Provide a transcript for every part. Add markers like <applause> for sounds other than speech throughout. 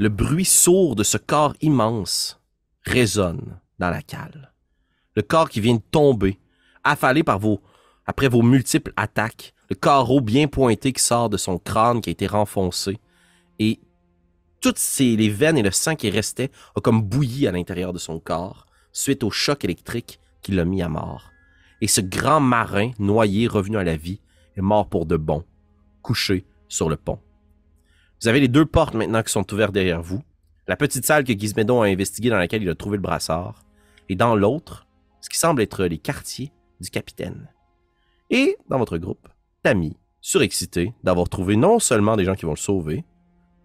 le bruit sourd de ce corps immense résonne dans la cale. Le corps qui vient de tomber, affalé par vos, après vos multiples attaques, le carreau bien pointé qui sort de son crâne qui a été renfoncé, et toutes les veines et le sang qui restait ont comme bouilli à l'intérieur de son corps, suite au choc électrique qui l'a mis à mort. Et ce grand marin noyé revenu à la vie est mort pour de bon, couché sur le pont. Vous avez les deux portes maintenant qui sont ouvertes derrière vous. La petite salle que Gizmédon a investiguée dans laquelle il a trouvé le brassard. Et dans l'autre, ce qui semble être les quartiers du capitaine. Et dans votre groupe, Tammy, surexcité d'avoir trouvé non seulement des gens qui vont le sauver,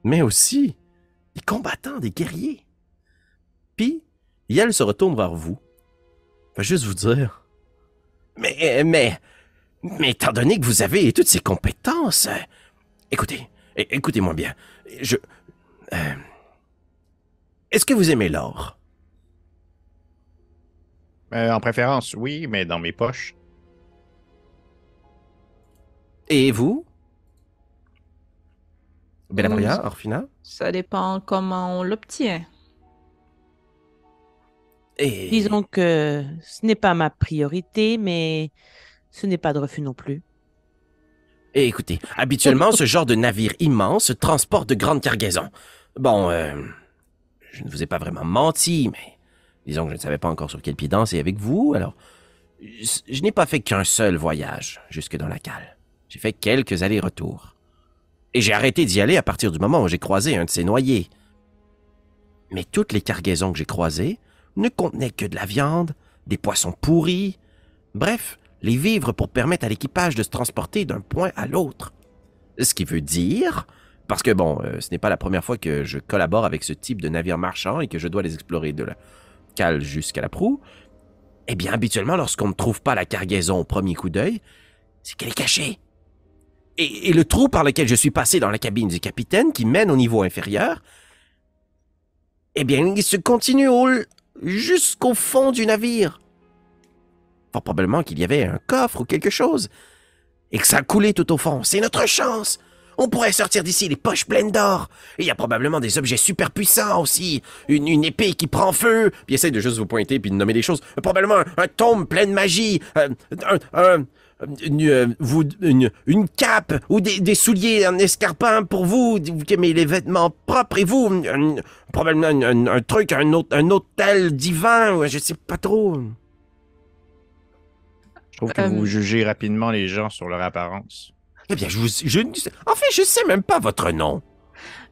mais aussi des combattants, des guerriers. Puis, Yel se retourne vers vous. Va juste vous dire. Mais, mais, mais étant donné que vous avez toutes ces compétences, écoutez, écoutez-moi bien. Je. euh, Est-ce que vous aimez l'or? Euh, en préférence, oui, mais dans mes poches. Et vous? Bellabrière, Nous- Orphina? Ça dépend comment on l'obtient. Et. Disons que ce n'est pas ma priorité, mais ce n'est pas de refus non plus. Et écoutez, habituellement, ce genre de navire immense transporte de grandes cargaisons. Bon, euh, je ne vous ai pas vraiment menti, mais disons que je ne savais pas encore sur quel pied danser avec vous, alors je, je n'ai pas fait qu'un seul voyage jusque dans la cale. J'ai fait quelques allers-retours. Et j'ai arrêté d'y aller à partir du moment où j'ai croisé un de ces noyés. Mais toutes les cargaisons que j'ai croisées ne contenaient que de la viande, des poissons pourris, bref, les vivres pour permettre à l'équipage de se transporter d'un point à l'autre. Ce qui veut dire, parce que bon, euh, ce n'est pas la première fois que je collabore avec ce type de navire marchand et que je dois les explorer de la cale jusqu'à la proue, eh bien habituellement lorsqu'on ne trouve pas la cargaison au premier coup d'œil, c'est qu'elle est cachée. Et, et le trou par lequel je suis passé dans la cabine du capitaine qui mène au niveau inférieur, eh bien il se continue au- jusqu'au fond du navire. Probablement qu'il y avait un coffre ou quelque chose. Et que ça a coulé tout au fond. C'est notre chance. On pourrait sortir d'ici les poches pleines d'or. Il y a probablement des objets super puissants aussi. Une, épée qui prend feu. Puis essaye de juste vous pointer puis de nommer des choses. Probablement un, un tome plein de magie. Euh, un, euh, une, cape ou des, souliers en escarpin pour vous, qui aimez les vêtements propres. Et vous, probablement un, truc, un, un hôtel divin. Je sais pas trop. Je trouve que Euh, vous jugez rapidement les gens sur leur apparence. Eh bien, je vous. Je, en fait, je sais même pas votre nom.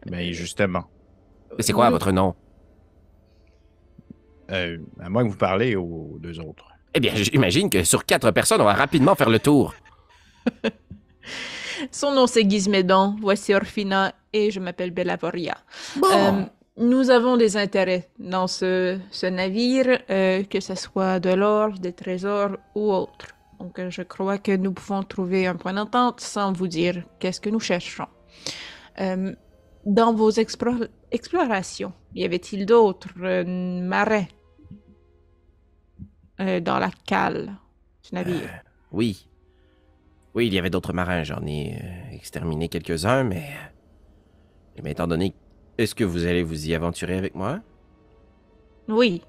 Mais justement, c'est quoi Oui. votre nom? euh, à moins que vous parlez aux deux autres. Eh bien, j'imagine que sur quatre personnes, on va rapidement faire le tour. <laughs> Son nom c'est Gizmédon, voici Orphina et je m'appelle Bellavoria. Bon. Euh, nous avons des intérêts dans ce, ce navire, euh, que ce soit de l'or, des trésors ou autre. Donc euh, je crois que nous pouvons trouver un point d'entente sans vous dire qu'est-ce que nous cherchons. Euh, dans vos explo- explorations, y avait-il d'autres euh, marins euh, dans la cale du navire? Oui. Oui, il y avait d'autres marins. J'en ai euh, exterminé quelques-uns, mais. Mais étant donné. Est-ce que vous allez vous y aventurer avec moi? Oui.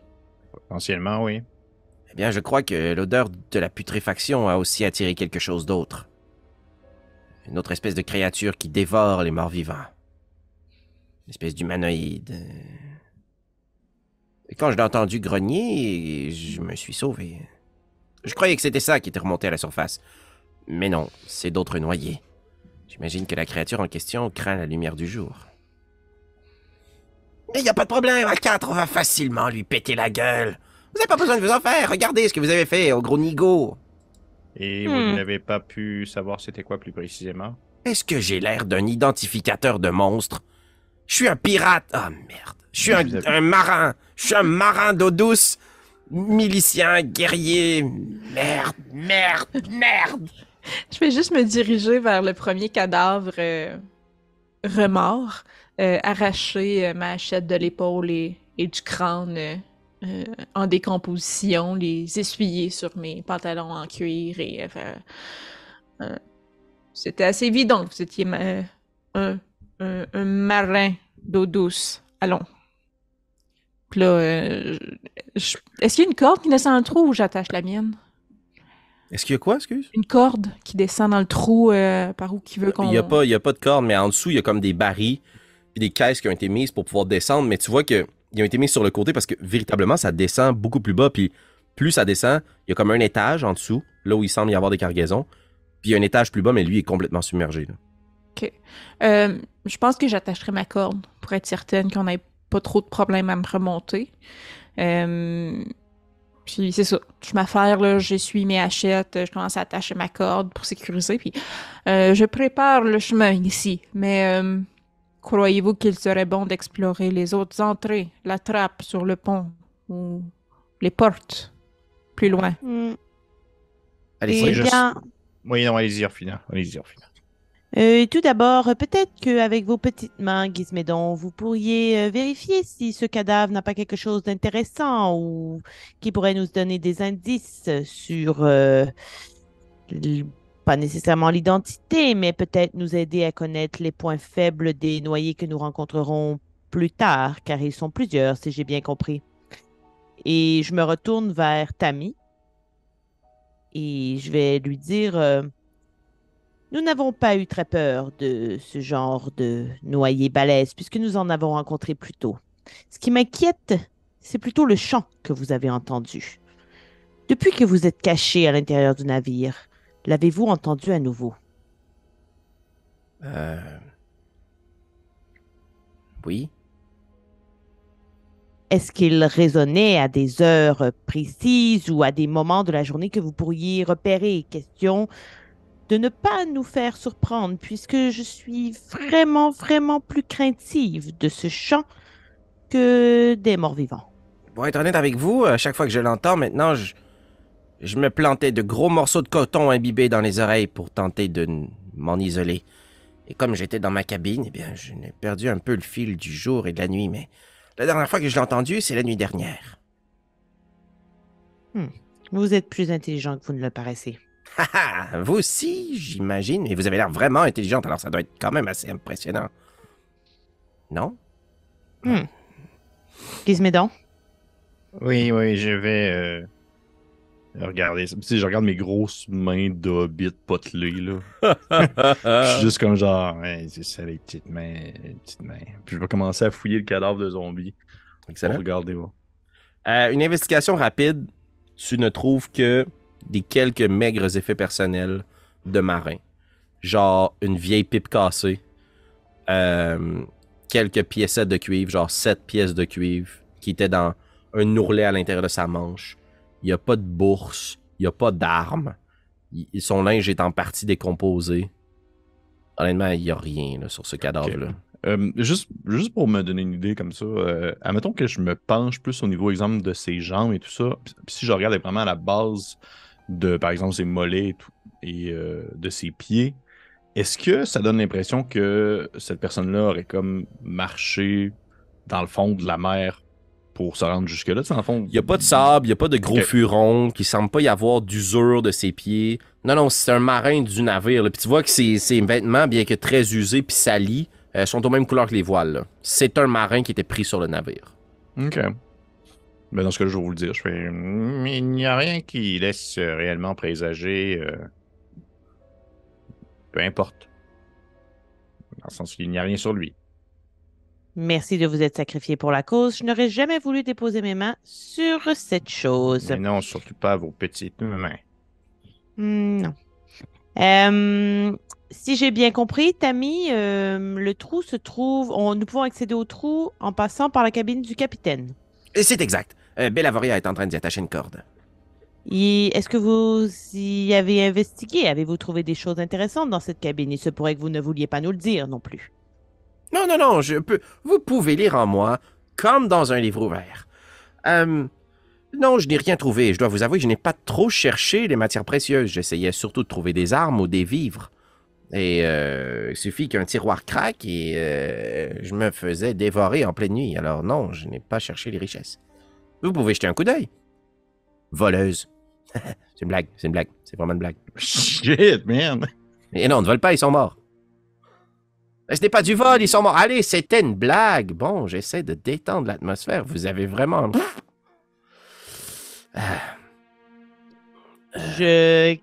Potentiellement, oui. Eh bien, je crois que l'odeur de la putréfaction a aussi attiré quelque chose d'autre. Une autre espèce de créature qui dévore les morts vivants. Une espèce d'humanoïde. Et quand je l'ai entendu grogner, je me suis sauvé. Je croyais que c'était ça qui était remonté à la surface. Mais non, c'est d'autres noyés. J'imagine que la créature en question craint la lumière du jour. Mais a pas de problème, à quatre, on va facilement lui péter la gueule. Vous n'avez pas besoin de vous en faire. Regardez ce que vous avez fait au gros nigo. Et vous Hmm. n'avez pas pu savoir c'était quoi plus précisément? Est-ce que j'ai l'air d'un identificateur de monstre? Je suis un pirate. Ah, merde. Je suis un, Vous avez- un marin. Je suis un marin d'eau douce. Milicien, guerrier. Merde, merde, merde. Je vais juste me diriger vers le premier cadavre euh, remords, euh, arracher euh, ma hachette de l'épaule et, et du crâne euh, en décomposition, les essuyer sur mes pantalons en cuir et euh, euh, C'était assez évident que vous étiez un, un- un marin d'eau douce allons. Puis là, est-ce qu'il y a une corde qui descend dans le trou ou j'attache la mienne? Est-ce qu'il y a quoi, excuse? Une corde qui descend dans le trou euh, par où qui veut qu'on... Il n'y a, pas- il y a pas de corde, mais en dessous, il y a comme des barils et des caisses qui ont été mises pour pouvoir descendre. Mais tu vois qu'ils ont été mises sur le côté parce que véritablement, ça descend beaucoup plus bas. Puis plus ça descend, il y a comme un étage en dessous, là où il semble y avoir des cargaisons. Puis il y a un étage plus bas, mais lui est complètement submergé. là. Euh, je pense que j'attacherai ma corde pour être certaine qu'on n'ait pas trop de problèmes à me remonter. Euh, puis c'est ça. Je m'affaire, là, j'essuie mes hachettes, je commence à attacher ma corde pour sécuriser. Puis euh, je prépare le chemin ici. Mais croyez-vous qu'il serait bon d'explorer les autres entrées, la trappe sur le pont ou les portes plus loin? Hmm. Allez, Eh c'est c'est juste- Oui, non, allez-y, Orphina. Allez-y, Orphina. Euh, tout d'abord, peut-être qu'avec vos petites mains, Gizmédon, vous pourriez euh, vérifier si ce cadavre n'a pas quelque chose d'intéressant ou qui pourrait nous donner des indices sur, euh, pas nécessairement l'identité, mais peut-être nous aider à connaître les points faibles des noyés que nous rencontrerons plus tard, car ils sont plusieurs, si j'ai bien compris. Et je me retourne vers Tammy et je vais lui dire... euh, nous n'avons pas eu très peur de ce genre de noyé balèze puisque nous en avons rencontré plus tôt. Ce qui m'inquiète, c'est plutôt le chant que vous avez entendu. Depuis que vous êtes caché à l'intérieur du navire, l'avez-vous entendu à nouveau? Euh... Oui. Est-ce qu'il résonnait à des heures précises ou à des moments de la journée que vous pourriez repérer? Question de ne pas nous faire surprendre, puisque je suis vraiment, vraiment plus craintive de ce chant que des morts vivants. Pour être honnête avec vous, à chaque fois que je l'entends maintenant, je, je me plantais de gros morceaux de coton imbibés dans les oreilles pour tenter de m'en isoler. Et comme j'étais dans ma cabine, eh bien, je n'ai perdu un peu le fil du jour et de la nuit, mais la dernière fois que je l'ai entendu, c'est la nuit dernière. Vous êtes plus intelligent que vous ne le paraissez. Haha, <laughs> vous aussi, j'imagine, mais vous avez l'air vraiment intelligente, alors ça doit être quand même assez impressionnant. Non? Gizmédon? Oui, oui, je vais euh, Tu sais, je regarde mes grosses mains d'hobbit potelées, là. <laughs> Je suis juste comme genre, c'est ça, les petites mains, les petites mains. Puis je vais commencer à fouiller le cadavre de zombie. Excellent. regarder, ouais. Euh, une investigation rapide, tu ne trouves que des quelques maigres effets personnels de marin. Genre une vieille pipe cassée, euh, quelques piécettes de cuivre, genre sept pièces de cuivre qui étaient dans un ourlet à l'intérieur de sa manche. Il n'y a pas de bourse, il n'y a pas d'armes. Son linge est en partie décomposé. Honnêtement, il n'y a rien là, sur ce cadavre-là. Euh, juste, juste pour me donner une idée comme ça, euh, admettons que je me penche plus au niveau, exemple, de ses jambes et tout ça. Puis si je regarde vraiment à la base de, par exemple, ses mollets et, tout, et euh, de ses pieds, est-ce que ça donne l'impression que cette personne-là aurait comme marché dans le fond de la mer pour se rendre jusque-là? Le fond, Il n'y a pas de sable, il n'y a pas de gros furons, qui semble pas y avoir d'usure de ses pieds. Non, non, c'est un marin du navire. là. Puis tu vois que ses, ses vêtements, bien que très usés puis salis, euh, sont aux mêmes couleurs que les voiles. C'est un marin qui était pris sur le navire. Ok. Ben dans ce cas-là, je vais vous le dire. Je fais. Hmm, Il n'y a rien qui laisse réellement présager. euh, Peu importe. Dans le sens qu'il n'y a rien sur lui. Merci de vous être sacrifié pour la cause. Je n'aurais jamais voulu déposer mes mains sur cette chose. Mais non, surtout pas vos petites mains. Hmm, non. Euh, si j'ai bien compris, Tammy, euh, le trou se trouve. on- nous pouvons accéder au trou en passant par la cabine du capitaine. C'est exact. Euh, Bellavoria est en train d'y attacher une corde. Est-ce que vous y avez investigué? Avez-vous trouvé des choses intéressantes dans cette cabine? Il se pourrait que vous ne vouliez pas nous le dire non plus. Non, non, non, je peux. Vous pouvez lire en moi, comme dans un livre ouvert. Euh, non, je n'ai rien trouvé. Je dois vous avouer je n'ai pas trop cherché les matières précieuses. J'essayais surtout de trouver des armes ou des vivres. Et euh, il suffit qu'un tiroir craque et euh, je me faisais dévorer en pleine nuit. Alors non, je n'ai pas cherché les richesses. Vous pouvez jeter un coup d'œil. Voleuse. <laughs> c'est une blague, c'est une blague. C'est vraiment une blague. Shit, man! Et non, ne vole pas, ils sont morts. Ce n'est pas du vol, ils sont morts. Allez, c'était une blague. Bon, j'essaie de détendre l'atmosphère. Vous avez vraiment. Ah. Je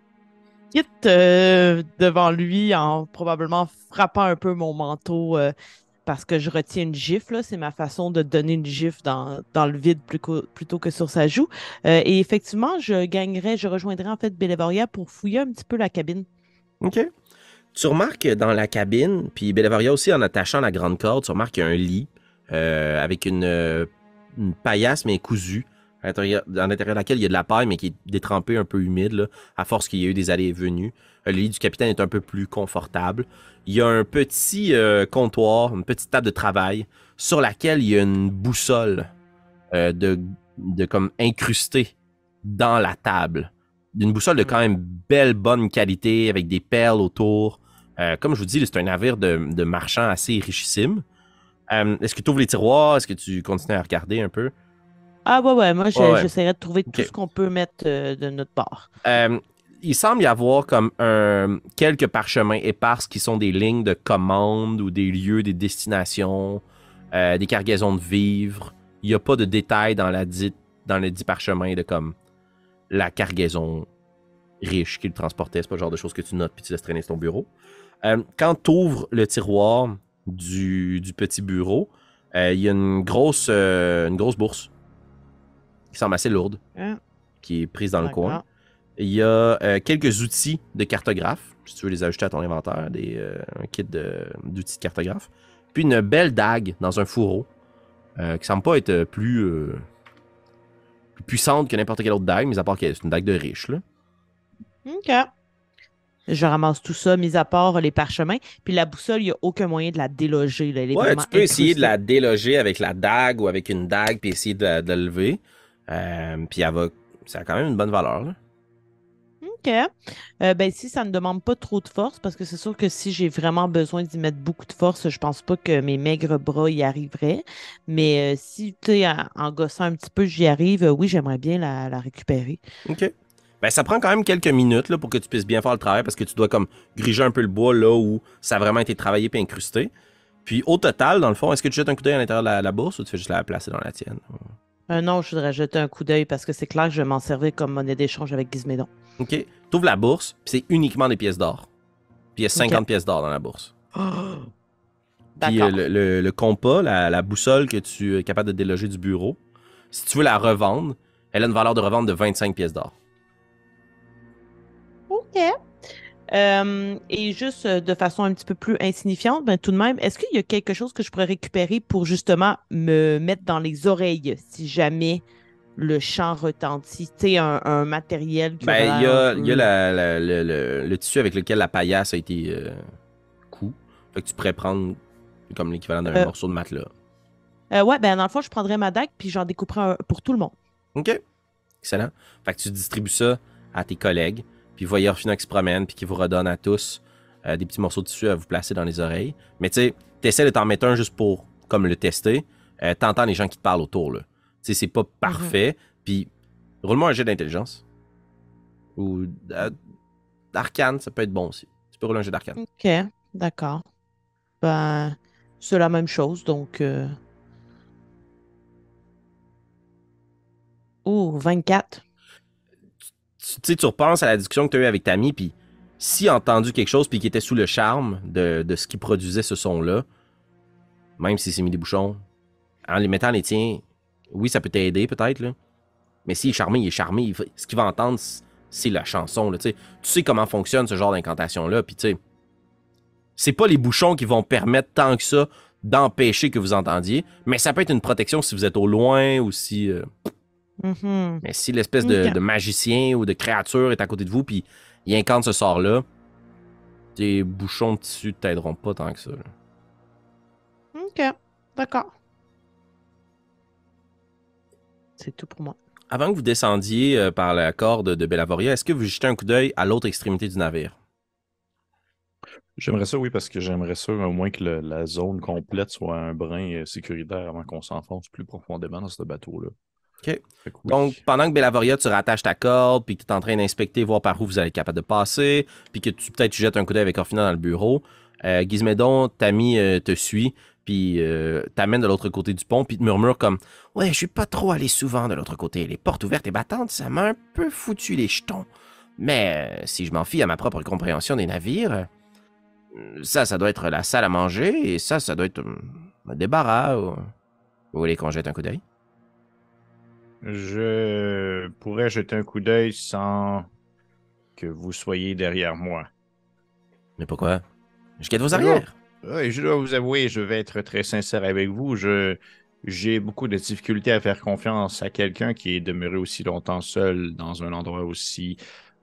quitte euh, devant lui en probablement frappant un peu mon manteau euh, parce que je retiens une gifle. là. C'est ma façon de donner une gifle dans, dans le vide plus plutôt que sur sa joue. Euh, et effectivement, je gagnerais, je rejoindrais en fait Bellevaria pour fouiller un petit peu la cabine. OK. Tu remarques que dans la cabine, puis Bellevaria aussi, en attachant la grande corde, tu remarques qu'il y a un lit euh, avec une, euh, une paillasse, mais cousue, à l'intérieur de laquelle il y a de la paille, mais qui est détrempée, un peu humide, là, à force qu'il y a eu des allées et venues. Euh, Le lit du capitaine est un peu plus confortable. Il y a un petit euh, comptoir, une petite table de travail, sur laquelle il y a une boussole euh, de, de comme incrustée dans la table. D'une boussole de quand même belle, bonne qualité, avec des perles autour. Euh, comme je vous dis, c'est un navire de, de marchand assez richissime. Euh, Est-ce que tu ouvres les tiroirs? Est-ce que tu continues à regarder un peu? Ah ouais, ouais, moi je- Ouais, ouais. j'essaierai de trouver tout ce qu'on peut mettre euh, de notre part. Il semble y avoir comme un, quelques parchemins épars qui sont des lignes de commande ou des lieux, des destinations, des cargaisons de vivres. Il n'y a pas de détails dans, la dite, dans le dit parchemin de comme la cargaison riche qu'il transportait. C'est pas le genre de choses que tu notes puis tu laisses traîner sur ton bureau. Euh, quand tu ouvres le tiroir du, du petit bureau, euh, il y a une grosse, euh, une grosse bourse qui semble assez lourde, Hein? qui est prise dans le coin. Il y a quelques outils de cartographe, si tu veux les ajouter à ton inventaire, des, un kit d'outils de, cartographe. Puis une belle dague dans un fourreau, qui semble pas être plus, plus puissante que n'importe quelle autre dague, mis à part que c'est une dague de riche. Là. OK. Je ramasse tout ça, mis à part les parchemins. Puis la boussole, il n'y a aucun moyen de la déloger. là. Elle est Ouais, tu peux essayer de la déloger avec la dague ou avec une dague, puis essayer de la, de la lever. Euh, puis elle va. Ça a quand même une bonne valeur. Là. OK. Euh, ben, si ça ne demande pas trop de force, parce que c'est sûr que si j'ai vraiment besoin d'y mettre beaucoup de force, je pense pas que mes maigres bras y arriveraient. Mais euh, si, tu sais, en, en gossant un petit peu, j'y arrive, euh, oui, j'aimerais bien la, la récupérer. OK. Ben, ça prend quand même quelques minutes là, pour que tu puisses bien faire le travail parce que tu dois comme griger un peu le bois là où ça a vraiment été travaillé et incrusté. Puis au total, dans le fond, est-ce que tu jettes un coup d'œil à l'intérieur de la, la bourse ou tu fais juste la placer dans la tienne? Euh, non, je voudrais jeter un coup d'œil parce que c'est clair que je vais m'en servir comme monnaie d'échange avec Gizmédon. OK. Tu ouvres la bourse, puis c'est uniquement des pièces d'or. Puis il y a 50 pièces d'or dans la bourse. <gasps> Puis euh, le, le- le compas, la, la boussole que tu es capable de déloger du bureau, si tu veux la revendre, elle a une valeur de revente de 25 pièces d'or. OK. Euh, et juste euh, de façon un petit peu plus insignifiante, ben, tout de même, est-ce qu'il y a quelque chose que je pourrais récupérer pour justement me mettre dans les oreilles si jamais le chant retentit? Tu sais, un, un matériel qui Ben, il y a, y a peu- la- la- le, tissu avec lequel la paillasse a été euh. Fait que tu pourrais prendre comme l'équivalent d'un Euh. morceau de matelas. Euh, ouais, ben dans le fond, je prendrais ma dague puis j'en découperais un pour tout le monde. OK. Excellent. Fait que tu distribues ça à tes collègues, puis voyez Orphina qui se promène, puis qui vous redonne à tous euh, des petits morceaux de tissu à vous placer dans les oreilles. Mais tu sais, t'essaies de t'en mettre un juste pour comme le tester. Euh, T'entends les gens qui te parlent autour, là. Tu sais, c'est pas parfait, puis roule-moi un jet d'intelligence. Ou euh, d'arcane, ça peut être bon aussi. Tu peux rouler un jet d'arcane. OK, d'accord. Ben, c'est la même chose, donc... Euh... Oh, 24. Tu tu repenses à la discussion que tu as eue avec Tammy, puis s'il a entendu quelque chose, puis qu'il était sous le charme de, ce qui produisait ce son-là, même s'il s'est mis des bouchons, en les mettant les tiens, oui, ça peut t'aider peut-être. Mais s'il est charmé, il est charmé. ce qu'il va entendre, c'est la chanson, là, tu sais. Tu sais comment fonctionne ce genre d'incantation-là, puis tu sais, c'est pas les bouchons qui vont permettre tant que ça d'empêcher que vous entendiez, mais ça peut être une protection si vous êtes au loin ou si... euh, Mhm. mais si l'espèce de, magicien ou de créature est à côté de vous, puis il incante ce sort-là, tes bouchons de tissu t'aideront pas tant que ça. là. OK, d'accord. C'est tout pour moi. Avant que vous descendiez euh, par la corde de Bellavoria, est-ce que vous jetez un coup d'œil à l'autre extrémité du navire? J'aimerais ça, oui, parce que j'aimerais ça au moins que le- la zone complète soit un brin euh, sécuritaire avant qu'on s'enfonce plus profondément dans ce bateau-là. OK. Oui. Donc, pendant que Bellavoria, tu rattaches ta corde, puis que tu es en train d'inspecter, voir par où vous allez être capable de passer, puis que tu peut-être tu jettes un coup d'œil avec Orphina dans le bureau, Euh, Gizmédon, Tammy euh, te suit, puis euh, t'amène de l'autre côté du pont, puis te murmure comme Ouais, je suis pas trop allé souvent de l'autre côté. Les portes ouvertes et battantes, ça m'a un peu foutu les jetons. Mais euh, si je m'en fie à ma propre compréhension des navires, ça, ça doit être la salle à manger, et ça, ça doit être euh, un débarras. Ou... Vous voulez qu'on jette un coup d'œil Je pourrais jeter un coup d'œil sans que vous soyez derrière moi. Mais pourquoi? Je guette vos arrières. Oui, je dois vous avouer, je vais être très sincère avec vous. Je j'ai beaucoup de difficultés à faire confiance à quelqu'un qui est demeuré aussi longtemps seul dans un endroit aussi,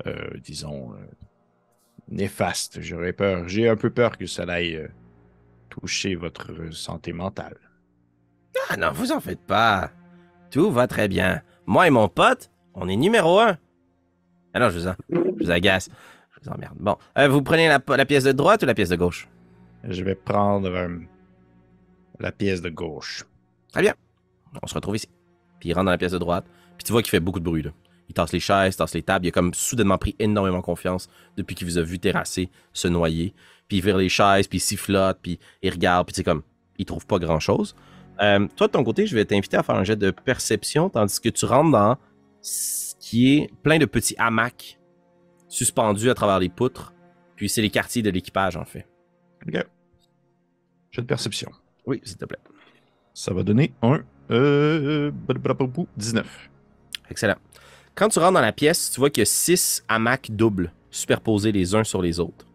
euh, disons, euh, néfaste. J'aurais peur. J'ai un peu peur que ça aille euh, toucher votre santé mentale. Ah non, vous en faites pas. Tout va très bien. Moi et mon pote, on est numéro un. Non, je vous, en- je vous agace. Je vous emmerde. Bon, euh, vous prenez la, la pièce de droite ou la pièce de gauche? Je vais prendre euh, la pièce de gauche. Très bien. On se retrouve ici. Puis il rentre dans la pièce de droite. Puis tu vois qu'il fait beaucoup de bruit. Là. Il tasse les chaises, tasse les tables. Il a comme soudainement pris énormément confiance depuis qu'il vous a vu terrasser, se noyer. Puis il vire les chaises, puis il sifflote, puis il regarde. Puis c'est comme, il trouve pas grand-chose. Euh, toi, de ton côté, je vais t'inviter à faire un jet de perception, tandis que tu rentres dans ce qui est plein de petits hamacs suspendus à travers les poutres. Puis c'est les quartiers de l'équipage, en fait. Ok. Jeu de perception. Oui, s'il te plaît. Ça va donner un euh, blablabla, 19. Excellent. Quand tu rentres dans la pièce, tu vois qu'il y a six hamacs doubles superposés les uns sur les autres.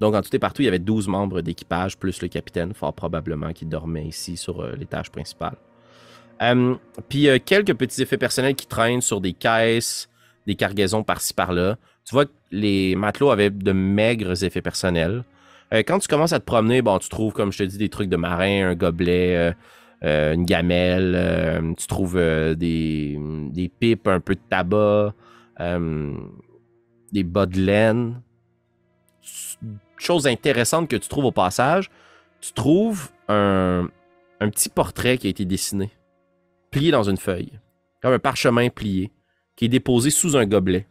Donc, en tout et partout, il y avait 12 membres d'équipage, plus le capitaine, fort probablement, qui dormait ici sur euh, l'étage principal. Puis, euh, quelques petits effets personnels qui traînent sur des caisses, des cargaisons par-ci par-là. Tu vois que les matelots avaient de maigres effets personnels. Euh, quand tu commences à te promener, bon, tu trouves, comme je te dis, des trucs de marin, un gobelet, une gamelle, tu trouves des, des pipes, un peu de tabac, des bas de laine. Chose intéressante que tu trouves au passage, tu trouves un, petit portrait qui a été dessiné, plié dans une feuille, comme un parchemin plié, qui est déposé sous un gobelet.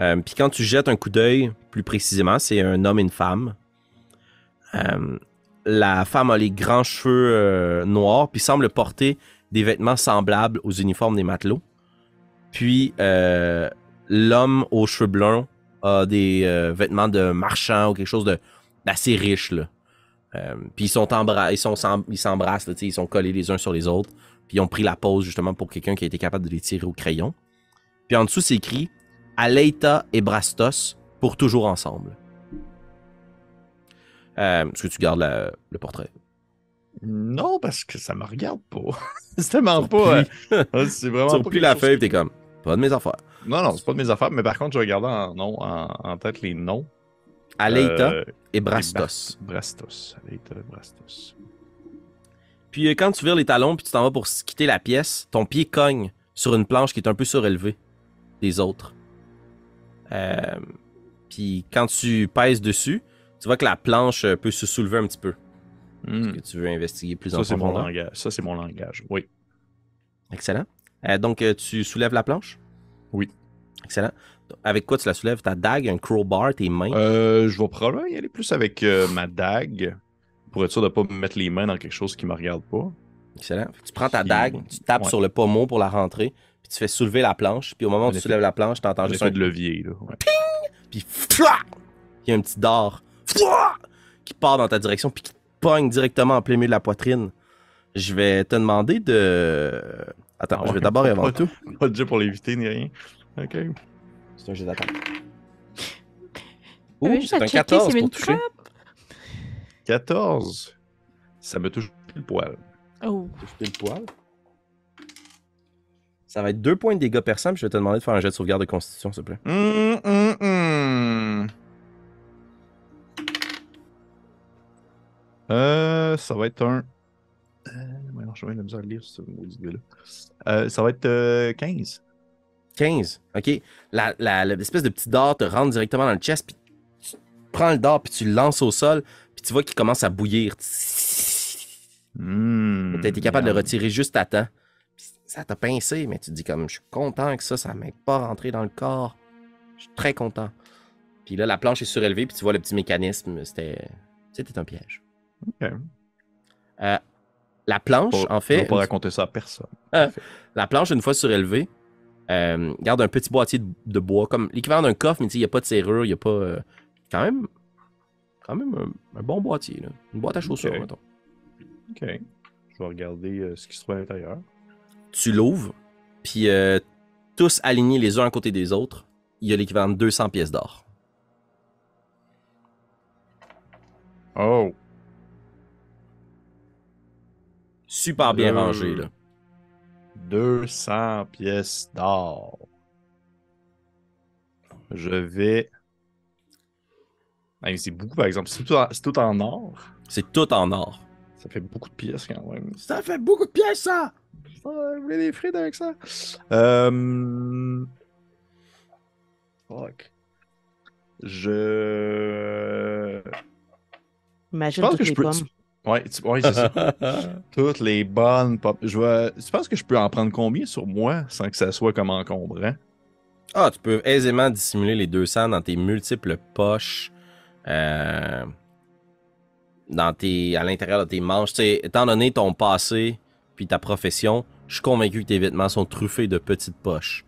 Euh, Puis quand tu jettes un coup d'œil, plus précisément, c'est un homme et une femme. Euh, la femme a les grands cheveux euh, noirs, puis semble porter des vêtements semblables aux uniformes des matelots. Puis l'homme aux cheveux blonds a des euh, vêtements de marchand ou quelque chose de- d'assez riche. Là. Euh, puis ils sont ils sont ils s'embrassent, là, ils sont collés les uns sur les autres. Puis ils ont pris la pause justement pour quelqu'un qui a été capable de les tirer au crayon. Puis en dessous, c'est écrit Aleita et Brastos pour toujours ensemble. Euh, Est-ce que tu gardes la- le portrait? Non, parce que ça me regarde pas. <laughs> c'est tellement pas. c'est vraiment <laughs> Tu pas replies quelque la feuille, t'es comme, pas de mes affaires. Non, non, c'est pas de mes affaires, mais par contre, je regardais en, nom, en, en tête les noms. Aleita Euh, et Brastos. Brastos. Aleita, Brastos. Puis euh, quand tu vires les talons puis tu t'en vas pour quitter la pièce, ton pied cogne sur une planche qui est un peu surélevée des autres. Euh, puis quand tu pèses dessus, tu vois que la planche peut se soulever un petit peu. Hmm. Est-ce que tu veux investiguer plus en Ça, c'est mon profondeur? langage. Ça, c'est mon langage. Oui. Excellent. Euh, donc tu soulèves la planche? Oui. Excellent. Avec quoi tu la soulèves? Ta dague, un crowbar, tes mains? Euh, je vais probablement y aller plus avec euh, ma dague pour être sûr de ne pas me mettre les mains dans quelque chose qui ne me regarde pas. Excellent. Tu prends ta dague, tu tapes ouais. sur le pommeau pour la rentrer, puis tu fais soulever la planche, puis au moment où tu soulèves la planche, tu entends En juste un de levier. Là. ouais. puis il y a un petit dard qui part dans ta direction puis qui te pogne directement en plein milieu de la poitrine. Je vais te demander de Attends, Ah je vais d'abord et <laughs> avant tout. Pas de jeu pour l'éviter ni rien. Ok. C'est un jeu d'attaque. J'avais Ouh, juste c'est un checker 14 s'il y avait pour toucher. trappe. 14. Ça me touche le poil. Oh. Touche pile poil. Ça va être deux points de dégâts perçants, puis je vais te demander de faire un jet de sauvegarde de constitution, s'il te plaît. Hum, hum, hum. Euh, ça va être un. De la misère à lire ce maudit gars-là. Euh, ça va être euh, 15. 15. OK. La, la- l'espèce de petit dard te rentre directement dans le chest, puis tu prends le dard, puis tu le lances au sol, puis tu vois qu'il commence à bouillir. Hum, Tu été capable de le retirer juste à temps. Ça t'a pincé, mais tu te dis comme, je suis content que ça, ça m'ait pas rentré dans le corps. Je suis très content. Puis là, la planche est surélevée, puis tu vois le petit mécanisme. C'était. C'était un piège. Ok. Euh, la planche, Pas- en fait. vais pas raconter ça à personne. La planche, une fois surélevée, euh, garde un petit boîtier de, de bois, comme l'équivalent d'un coffre, mais tu sais, il n'y a pas de serrure, il n'y a pas. euh, quand même. Quand même un, un bon boîtier, là. Une boîte à chaussures, mettons. Ok. Je vais regarder euh, ce qui se trouve à l'intérieur. Tu l'ouvres, puis tous alignés les uns à côté des autres, il y a l'équivalent de 200 pièces d'or. Oh! Super bien rangé, là. 200 pièces d'or. Je vais. Hey, c'est beaucoup, par exemple. C'est tout, en- c'est tout en or. C'est tout en or. Ça fait beaucoup de pièces quand même. Ça fait beaucoup de pièces, ça! Ah, vous voulez des frites avec ça? Euh... Fuck. Je. Imagine Je pense que je peux. pommes. Ouais, tu- ouais, c'est ça. <laughs> Toutes les bonnes pop. Je vais... Tu penses que je peux en prendre combien sur moi sans que ça soit comme encombrant? Ah, tu peux aisément dissimuler les 200 dans tes multiples poches, euh, dans tes, à l'intérieur de tes manches. Tu sais, étant donné ton passé puis ta profession, je suis convaincu que tes vêtements sont truffés de petites poches.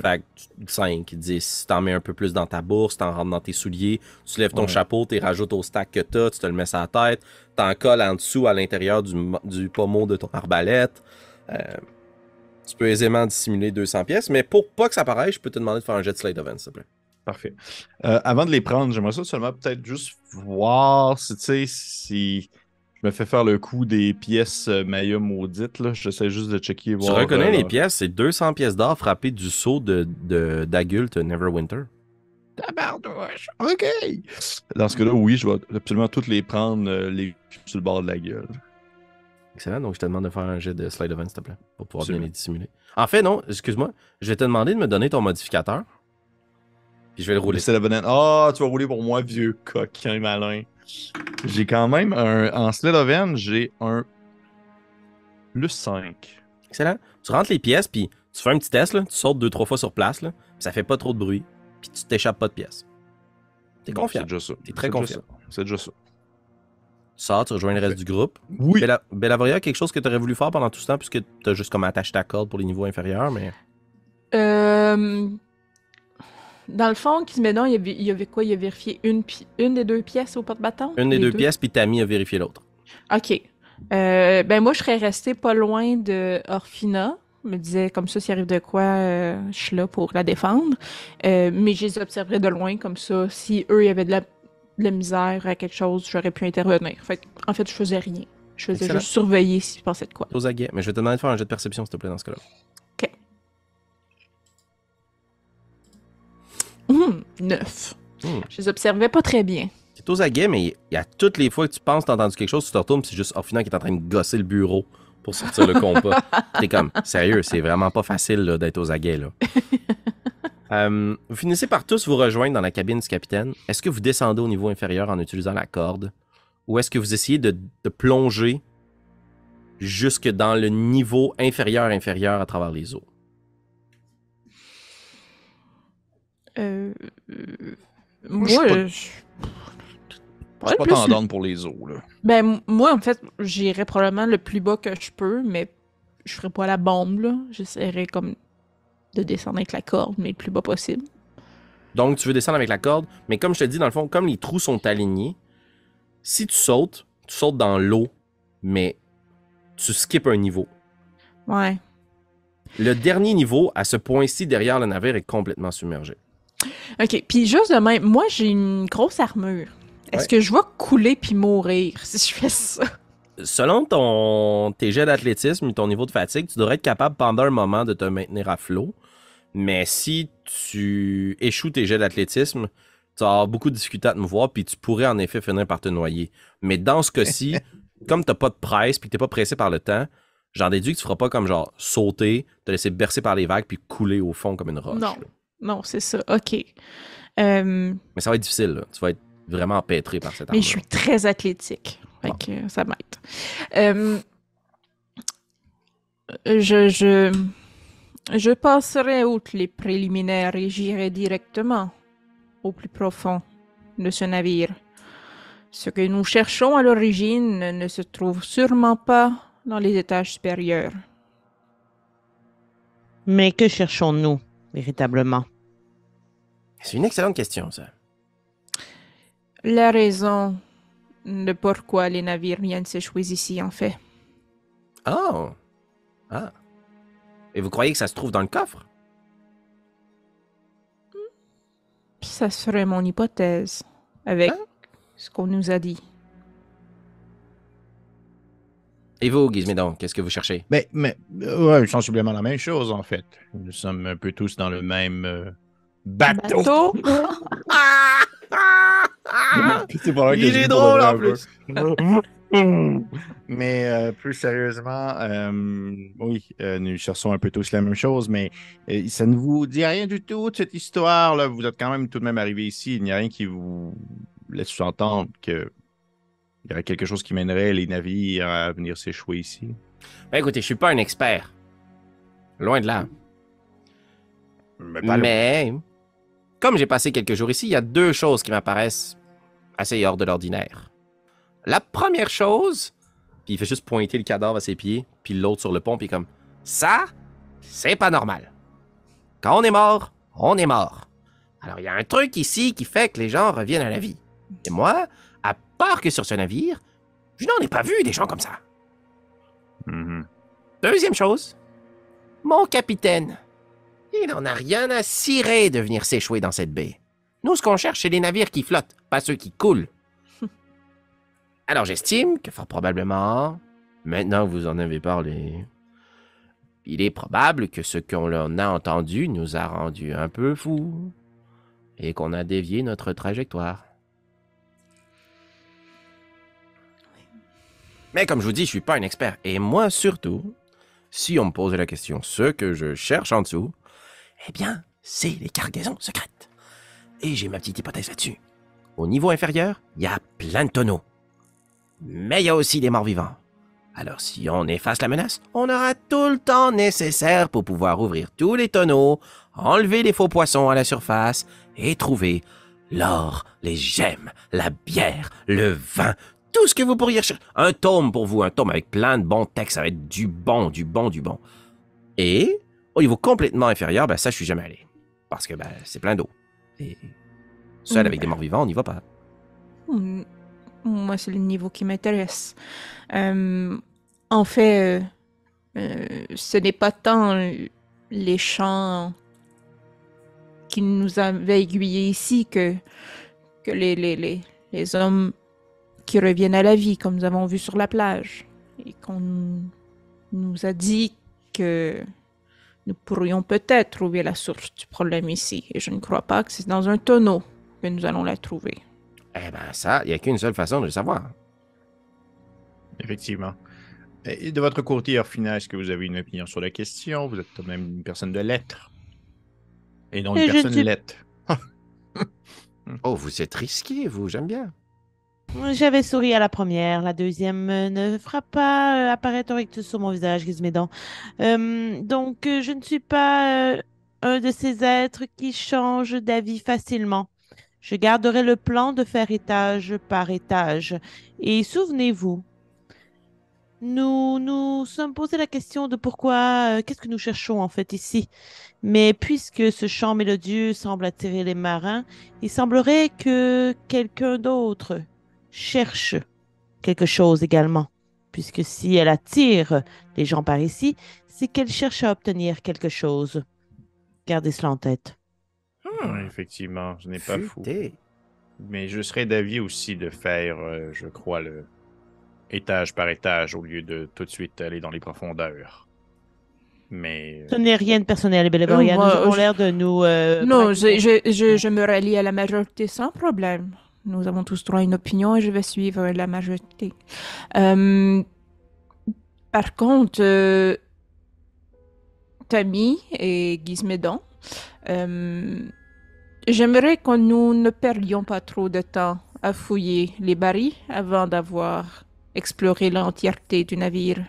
Fait que 5, 10, t'en mets un peu plus dans ta bourse, t'en rentres dans tes souliers, tu lèves ton Ouais. chapeau, tu rajoutes au stack que t'as, tu te le mets sur la tête, t'en colles en dessous à l'intérieur du, du pommeau de ton arbalète. Euh, tu peux aisément dissimuler 200 pièces, mais pour pas que ça paraisse, je peux te demander de faire un jet de slate of s'il te plaît. Parfait. Euh, avant de les prendre, j'aimerais ça seulement peut-être juste voir si, tu sais, si je me fais faire le coup des pièces euh, Maya maudites. Là. J'essaie juste de checker. Tu Voir, reconnais euh, les pièces, c'est 200 pièces d'or frappées du sceau de, de- d'adulte Neverwinter. Tabardouche! OK! Dans ce cas-là, oui, je vais absolument toutes les prendre, euh, les sur le bord de la gueule. Excellent, donc je te demande de faire un jet de slide of hand, s'il te plaît, pour pouvoir bien les dissimuler. En fait, non, excuse-moi, je vais te demander de me donner ton modificateur, puis je vais le rouler. C'est la bonne. Ah, tu vas rouler pour moi, vieux coquin malin. J'ai quand même un. En sled j'ai un plus 5. Excellent. Tu rentres les pièces, puis tu fais un petit test, là, tu sautes deux, trois fois sur place, là, puis ça fait pas trop de bruit, puis tu t'échappes pas de pièces. T'es Bon, confiant. C'est déjà ça. T'es très confiant. C'est déjà ça. Tu sors, tu rejoins le reste du groupe. Oui. Bella- Bellavoria, quelque chose que tu aurais voulu faire pendant tout ce temps, puisque tu as juste comme attaché ta corde pour les niveaux inférieurs, mais. Euh, Dans le fond, Kismédon, il y avait, il y avait quoi? Il a vérifié une, une des deux pièces au porte-bâton? Une des deux, pièces, puis Tammy a vérifié l'autre. OK. Euh, ben moi, je serais restée pas loin de Orphina. Je me disais, comme ça, s'il arrive de quoi, euh, je suis là pour la défendre. Euh, mais je les observerais de loin, comme ça. Si eux, il y avait de la, de la misère à quelque chose, j'aurais pu intervenir. Fait en fait, je faisais rien. Je faisais Excellent. juste surveiller s'il passait de quoi. Aux aguets. Mais je vais te demander de faire un jet de perception, s'il te plaît, dans ce cas-là. Hum, neuf. Hmm. Je les observais pas très bien. C'est aux aguets, mais il y a toutes les fois que tu penses t'as entendu quelque chose, tu te retournes, c'est juste Orphina qui est en train de gosser le bureau pour sortir le compas. <laughs> T'es comme, sérieux, c'est vraiment pas facile là, d'être aux aguets, là. <laughs> Euh, vous finissez par tous vous rejoindre dans la cabine du capitaine. Est-ce que vous descendez au niveau inférieur en utilisant la corde? Ou est-ce que vous essayez de, de plonger jusque dans le niveau inférieur inférieur à travers les eaux? Euh, euh, Moi, je suis pas- je... Je pas plus pour les eaux, là. Ben, moi, en fait, j'irais probablement le plus bas que je peux, mais je ferais pas la bombe, là. J'essaierais comme de descendre avec la corde, mais le plus bas possible. Donc, tu veux descendre avec la corde, mais comme je te dis, dans le fond, comme les trous sont alignés, si tu sautes, tu sautes dans l'eau, mais tu skips un niveau. Ouais. Le dernier niveau, à ce point-ci, derrière le navire, est complètement submergé. OK. Puis juste de même, moi, j'ai une grosse armure. Est-ce Ouais. que je vais couler puis mourir <laughs> si je fais ça? Selon ton, tes jets d'athlétisme et ton niveau de fatigue, tu devrais être capable pendant un moment de te maintenir à flot. Mais si tu échoues tes jets d'athlétisme, tu vas avoir beaucoup de difficultés à te mouvoir, puis tu pourrais en effet finir par te noyer. Mais dans ce cas-ci, <laughs> comme tu n'as pas de presse, puis que tu n'es pas pressé par le temps, j'en déduis que tu feras pas comme genre sauter, te laisser bercer par les vagues, puis couler au fond comme une roche. Non. là. Non, c'est ça. OK. Euh, Mais ça va être difficile, là. tu vas être vraiment empêtré par cette mais arme. je suis très athlétique. Fait Bon. que euh, ça m'aide. Euh, je, je, je passerai outre les préliminaires et j'irai directement au plus profond de ce navire. Ce que nous cherchons à l'origine ne se trouve sûrement pas dans les étages supérieurs. Mais que cherchons-nous? Véritablement C'est une excellente question, ça. La raison de pourquoi les navires viennent s'échouer ici, en fait. Oh. Ah. Et vous croyez que ça se trouve dans le coffre? Ça serait mon hypothèse, avec Hein? ce qu'on nous a dit. Et vous, Gizmédon, qu'est-ce que vous cherchez? Mais, mais euh, ouais, sensiblement la même chose, en fait. Nous sommes un peu tous dans le même euh, bateau. Bateau? <laughs> Vrai que Il est drôle pour en plus. <laughs> mais euh, plus sérieusement, euh, oui, euh, nous cherchons un peu tous la même chose, mais euh, ça ne vous dit rien du tout de cette histoire-là. Vous êtes quand même tout de même arrivé ici. Il n'y a rien qui vous laisse sous-entendre que il y aurait quelque chose qui mènerait les navires à venir s'échouer ici. Ben écoutez, je suis pas un expert. Loin de là. Mais, comme j'ai passé quelques jours ici, il y a deux choses qui m'apparaissent assez hors de l'ordinaire. La première chose, puis il fait juste pointer le cadavre à ses pieds, puis l'autre sur le pont, puis comme ça, c'est pas normal. Quand on est mort, on est mort. Alors il y a un truc ici qui fait que les gens reviennent à la vie. Et moi, sur ce navire, je n'en ai pas vu des gens comme ça. Mhm. Deuxième chose, mon capitaine. Il n'en a rien à cirer de venir s'échouer dans cette baie. Nous, ce qu'on cherche, c'est les navires qui flottent, pas ceux qui coulent. <laughs> Alors j'estime que fort probablement, maintenant que vous en avez parlé, il est probable que ce qu'on en a entendu nous a rendus un peu fous et qu'on a dévié notre trajectoire. Mais comme je vous dis, je suis pas un expert. Et moi surtout, si on me pose la question, ce que je cherche en dessous, eh bien, c'est les cargaisons secrètes. Et j'ai ma petite hypothèse là-dessus. Au niveau inférieur, il y a plein de tonneaux. Mais il y a aussi des morts vivants. Alors si on efface la menace, on aura tout le temps nécessaire pour pouvoir ouvrir tous les tonneaux, enlever les faux poissons à la surface et trouver l'or, les gemmes, la bière, le vin, tout ce que vous pourriez chercher. Un tome pour vous, un tome avec plein de bons textes, ça va être du bon, du bon, du bon. Et au niveau complètement inférieur, ben ça, je suis jamais allé. Parce que ben, c'est plein d'eau. Et seul avec des morts vivants, on n'y va pas. Moi, c'est le niveau qui m'intéresse. Euh, en fait, euh, euh, ce n'est pas tant les chants qui nous avaient aiguillés ici que, que les, les, les, les hommes qui reviennent à la vie, comme nous avons vu sur la plage. Et qu'on nous a dit que nous pourrions peut-être trouver la source du problème ici. Et je ne crois pas que c'est dans un tonneau que nous allons la trouver. Eh ben ça, il n'y a qu'une seule façon de le savoir. Effectivement. Et de votre côté, Orphina, est-ce que vous avez une opinion sur la question? Vous êtes tout de même une personne de lettres. Et non une personne ne suis- lettre. <laughs> Oh, vous êtes risqué, vous, j'aime bien. J'avais souri à la première, la deuxième ne fera pas euh, apparaître un rictus sur mon visage, Gizmédon. Euh, donc, euh, je ne suis pas un de ces êtres qui changent d'avis facilement. Je garderai le plan de faire étage par étage. Et souvenez-vous, nous nous sommes posé la question de pourquoi, qu'est-ce que nous cherchons en fait ici. Mais puisque ce chant mélodieux semble attirer les marins, il semblerait que quelqu'un d'autre cherche quelque chose également. Puisque si elle attire les gens par ici, c'est qu'elle cherche à obtenir quelque chose. Gardez cela en tête. Oui, effectivement, ce n'est pas fou. Mais je serais d'avis aussi de faire, euh, je crois, le étage par étage au lieu de tout de suite aller dans les profondeurs. Mais euh, Ce n'est rien de personnel, Bellevoria. Euh, Nous avons je- l'air de nous... euh, Non, je, je, je, je me rallie à la majorité sans problème. Nous avons tous droit à une opinion et je vais suivre la majorité. Euh, par contre, euh, Tammy et Gizmédon, euh, j'aimerais que nous ne perdions pas trop de temps à fouiller les barils avant d'avoir exploré l'entièreté du navire.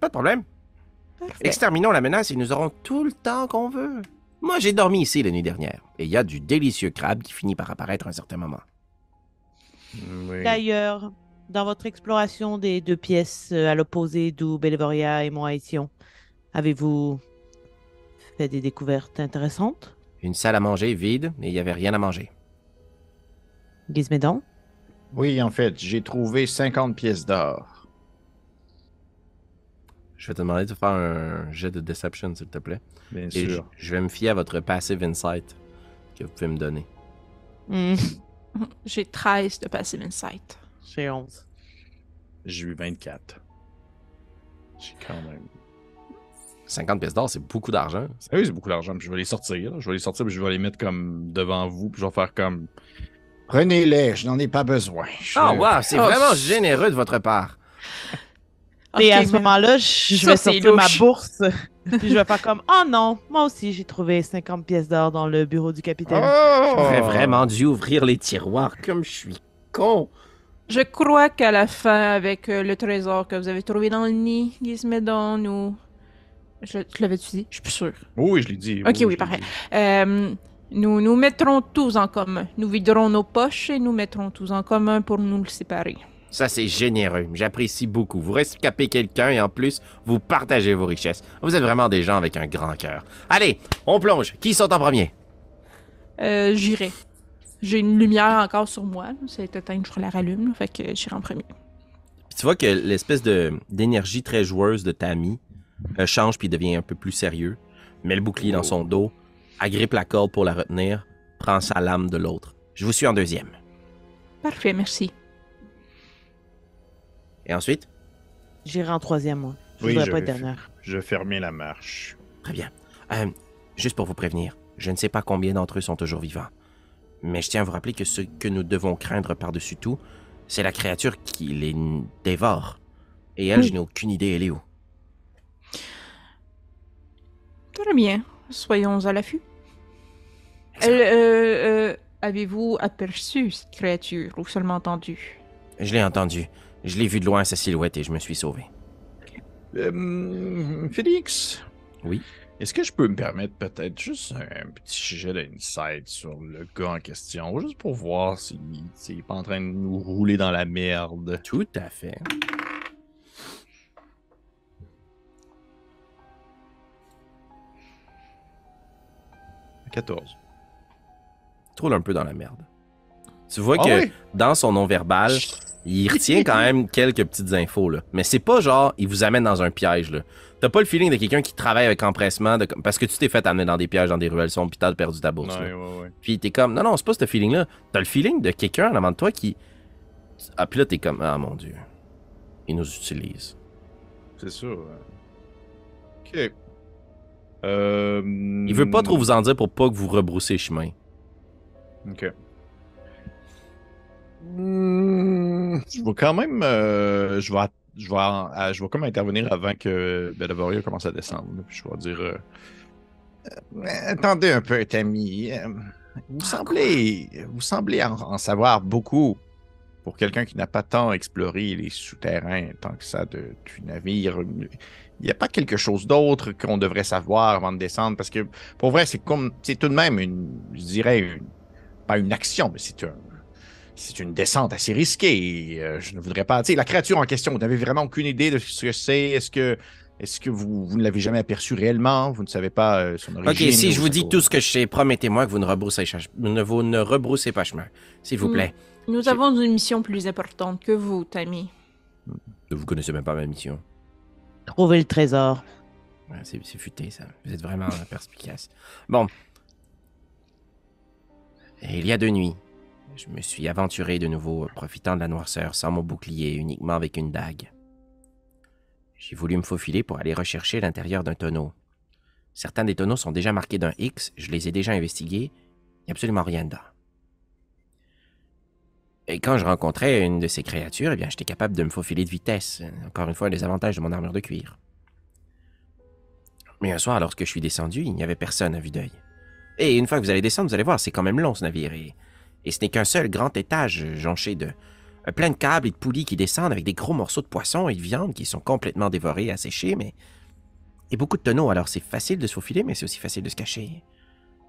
Pas de problème. Parfait. Exterminons la menace et nous aurons tout le temps qu'on veut. Moi, j'ai dormi ici la nuit dernière, et il y a du délicieux crabe qui finit par apparaître à un certain moment. Oui. D'ailleurs, dans votre exploration des deux pièces euh, à l'opposé d'où Bellevoria et moi étions, avez-vous fait des découvertes intéressantes? Une salle à manger vide, et il n'y avait rien à manger. Gizmédon? Oui, en fait, j'ai trouvé 50 pièces d'or. Je vais te demander de faire un jet de deception, s'il te plaît. Bien Et je, sûr. je vais me fier à votre passive insight que vous pouvez me donner. Hmm, <laughs> J'ai 13 de Passive Insight. J'ai 11. J'ai eu 24. J'ai quand même. 50 pièces d'or, c'est beaucoup d'argent. Ah oui, c'est beaucoup d'argent. puis Je vais les sortir. là. Je vais les sortir, puis je vais les mettre comme devant vous, puis je vais faire comme. Prenez-les, je n'en ai pas besoin. Je- Oh, wow, c'est Oh, vraiment généreux de votre part. Et à ce moment-là, je, vais sortir ma bourse. <laughs> puis je vais faire comme Oh non, moi aussi j'ai trouvé 50 pièces d'or dans le bureau du capitaine. Oh! J'aurais vraiment dû ouvrir les tiroirs comme je suis con. Je crois qu'à la fin, avec euh, le trésor que vous avez trouvé dans le nid, Gizmédon, nous... Je, je l'avais-tu dit? Je suis plus sûre. Oui, je l'ai dit. Ok, oui, l'ai parfait. Euh, nous nous mettrons tous en commun. Nous viderons nos poches et nous mettrons tous en commun pour nous le séparer. Ça, c'est généreux. J'apprécie beaucoup. Vous rescapez quelqu'un et en plus, vous partagez vos richesses. Vous êtes vraiment des gens avec un grand cœur. Allez, on plonge. Qui saute en premier? Euh, j'irai. J'ai une lumière encore sur moi. C'est éteint, je la rallume. là, fait que j'irai en premier. Puis tu vois que l'espèce de d'énergie très joueuse de Tammy euh, change puis devient un peu plus sérieux. Met le bouclier dans son dos, agrippe la corde pour la retenir, prend sa lame de l'autre. Je vous suis en deuxième. Parfait, merci. Et ensuite? J'irai en troisième, moi. Je Oui, voudrais je pas être dernière. Je fermais la marche. Très bien. Euh, juste pour vous prévenir, je ne sais pas combien d'entre eux sont toujours vivants. Mais je tiens à vous rappeler que ce que nous devons craindre par-dessus tout, c'est la créature qui les dévore. Et elle, Oui. je n'ai aucune idée, elle est où. Très bien. Soyons à l'affût. Excellent. Euh, euh, Avez-vous aperçu cette créature ou seulement entendu? Je l'ai entendu. Je l'ai vu de loin, sa silhouette, et je me suis sauvé. Euh, Félix? Oui? Est-ce que je peux me permettre peut-être juste un petit jet d'insight sur le gars en question, juste pour voir s'il s'il est pas en train de nous rouler dans la merde? Tout à fait. « 14. Tu roules un peu dans la merde. Tu vois Ah que dans son non-verbal, il retient quand même <laughs> quelques petites infos, là. Mais c'est pas genre, il vous amène dans un piège, là. T'as pas le feeling de quelqu'un qui travaille avec empressement, de- parce que tu t'es fait amener dans des pièges, dans des ruelles sombres, puis t'as perdu ta bourse, là. Ouais, ouais, ouais. Puis t'es comme, non, non, c'est pas ce feeling-là. T'as le feeling de quelqu'un en avant de toi qui. Ah, puis là, t'es comme, ah mon dieu. Il nous utilise. C'est ouais. Ok. Euh... Il veut pas trop vous en dire pour pas que vous rebroussez chemin. Ok. Hmm, Je vais quand même. euh, je vais. Je vais, je vais comme intervenir avant que Belavoria commence à descendre. Puis je vais dire. euh, Euh, Attendez un peu, Tammy. Vous semblez, vous semblez en, savoir beaucoup pour quelqu'un qui n'a pas tant exploré les souterrains tant que ça de, du navire. Il n'y a pas quelque chose d'autre qu'on devrait savoir avant de descendre parce que pour vrai, c'est comme, c'est tout de même une, je dirais, pas une action, mais c'est un, c'est une descente assez risquée. euh, je ne voudrais pas, tu sais, la créature en question, vous n'avez vraiment aucune idée de ce que c'est. Est-ce que, est-ce que vous, vous ne l'avez jamais aperçu réellement? Vous ne savez pas euh, son origine Ok, si je vous dis tout ce que je sais, promettez-moi que vous ne rebroussez, cha- ne, vous ne rebroussez pas chemin. S'il vous Hmm. plaît. Nous avons une mission plus importante que vous, Tammy. Vous connaissez même pas ma mission. Trouver le trésor. Ouais, c'est futé, ça. Vous êtes vraiment <laughs> perspicace. Bon. Et il y a deux nuits, je me suis aventuré de nouveau, profitant de la noirceur, sans mon bouclier, uniquement avec une dague. J'ai voulu me faufiler pour aller rechercher l'intérieur d'un tonneau. Certains des tonneaux sont déjà marqués d'un X, je les ai déjà investigués, il n'y a absolument rien dedans. Et quand je rencontrais une de ces créatures, eh bien, j'étais capable de me faufiler de vitesse. Encore une fois, les avantages de mon armure de cuir. Mais un soir, lorsque je suis descendu, il n'y avait personne à vue d'œil. Et une fois que vous allez descendre, vous allez voir, c'est quand même long ce navire. Et, et ce n'est qu'un seul grand étage jonché de euh, plein de câbles et de poulies qui descendent avec des gros morceaux de poisson et de viande qui sont complètement dévorés, asséchés, mais. Et beaucoup de tonneaux, alors c'est facile de se faufiler, mais c'est aussi facile de se cacher.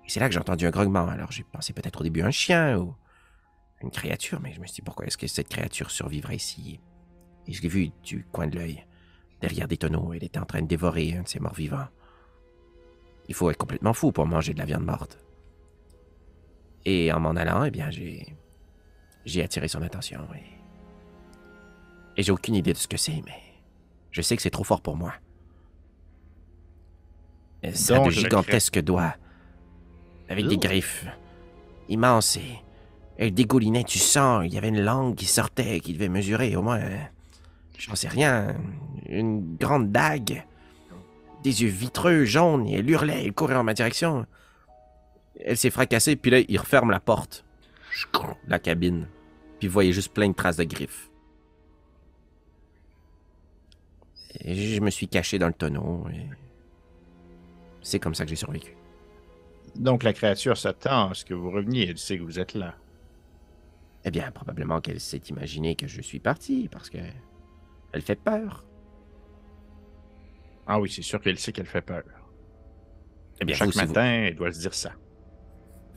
Et c'est là que j'ai entendu un grognement. Alors j'ai pensé peut-être au début un chien ou une créature, mais je me suis dit pourquoi est-ce que cette créature survivrait ici? Et je l'ai vue du coin de l'œil, derrière des tonneaux. Elle était en train de dévorer un de ces morts vivants. Il faut être complètement fou pour manger de la viande morte. Et en m'en allant, eh bien, j'ai. J'ai attiré son attention et. Et j'ai aucune idée de ce que c'est, mais. Je sais que c'est trop fort pour moi. Ça a de gigantesques doigts. Avec des griffes. Immenses et. Elle dégoulinait du sang. Il y avait une langue qui sortait, qui devait mesurer au moins. euh, J'en sais rien. Une grande dague. Des yeux vitreux, jaunes, et elle hurlait, elle courait en ma direction. Elle s'est fracassée, puis là, il referme la porte. La cabine. Puis vous voyez juste plein de traces de griffes. Et je me suis caché dans le tonneau. Et... C'est comme ça que j'ai survécu. Donc la créature s'attend à ce que vous reveniez? Elle sait que vous êtes là. Eh bien, probablement qu'elle s'est imaginé que je suis parti, parce que. Elle fait peur. Ah oui, c'est sûr qu'elle sait qu'elle fait peur. Eh bien, Chaque vous- matin, elle doit se dire ça.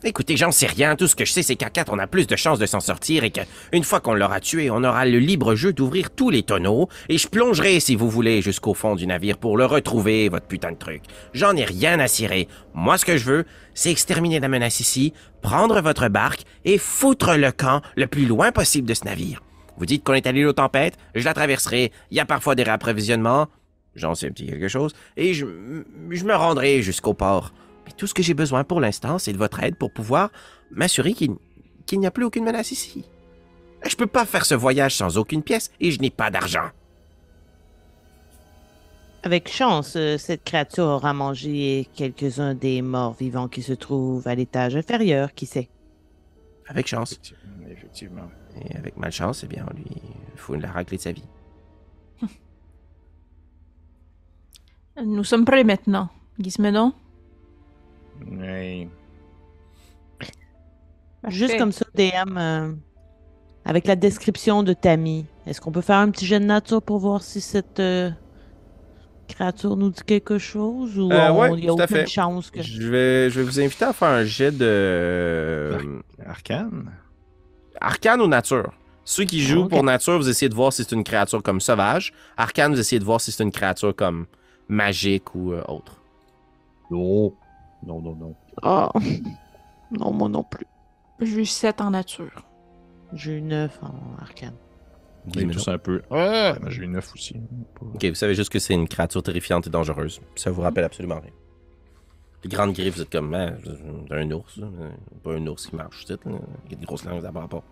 Écoutez, j'en sais rien. Tout ce que je sais, c'est qu'à 4, on a plus de chances de s'en sortir et qu'une fois qu'on l'aura tué, on aura le libre jeu d'ouvrir tous les tonneaux et je plongerai, si vous voulez, jusqu'au fond du navire pour le retrouver, votre putain de truc. J'en ai rien à cirer. Moi, ce que je veux, c'est exterminer la menace ici, prendre votre barque et foutre le camp le plus loin possible de ce navire. Vous dites qu'on est à l'île aux tempêtes, je la traverserai. Il y a parfois des réapprovisionnements, j'en sais un petit quelque chose, et je, je me rendrai jusqu'au port. Mais tout ce que j'ai besoin pour l'instant, c'est de votre aide pour pouvoir m'assurer qu'il qu'il n'y a plus aucune menace ici. Je peux pas faire ce voyage sans aucune pièce et je n'ai pas d'argent. Avec chance, euh, cette créature aura mangé quelques-uns des morts vivants qui se trouvent à l'étage inférieur, qui sait. Avec chance. Effectivement. Effectivement. Et avec malchance, eh bien, on lui faut la raclée de sa vie. Nous sommes prêts maintenant. Gizmédon? Oui. Juste comme ça, DM, euh, avec la description de Tammy, est-ce qu'on peut faire un petit jet de nature pour voir si cette euh, créature nous dit quelque chose ou Euh, on- ouais, il y a aucune fait. chance que... Je vais, je vais vous inviter à faire un jet de euh, Arcane? arcane ou nature. Ceux qui jouent pour nature, vous essayez de voir si c'est une créature comme sauvage. Arcane, vous essayez de voir si c'est une créature comme magique ou euh, autre. Non. Non, non, non. Ah, non, moi non plus. J'ai eu 7 en nature. J'ai eu 9 en arcane. Tous un peu. Ouais, moi, j'ai eu 9 aussi. Ok, vous savez juste que c'est une créature terrifiante et dangereuse. Ça vous rappelle absolument rien. Les grandes griffes, vous êtes comme hein, c'est un ours, pas un ours qui marche, là. Il y a des grosses langues d'abord pas.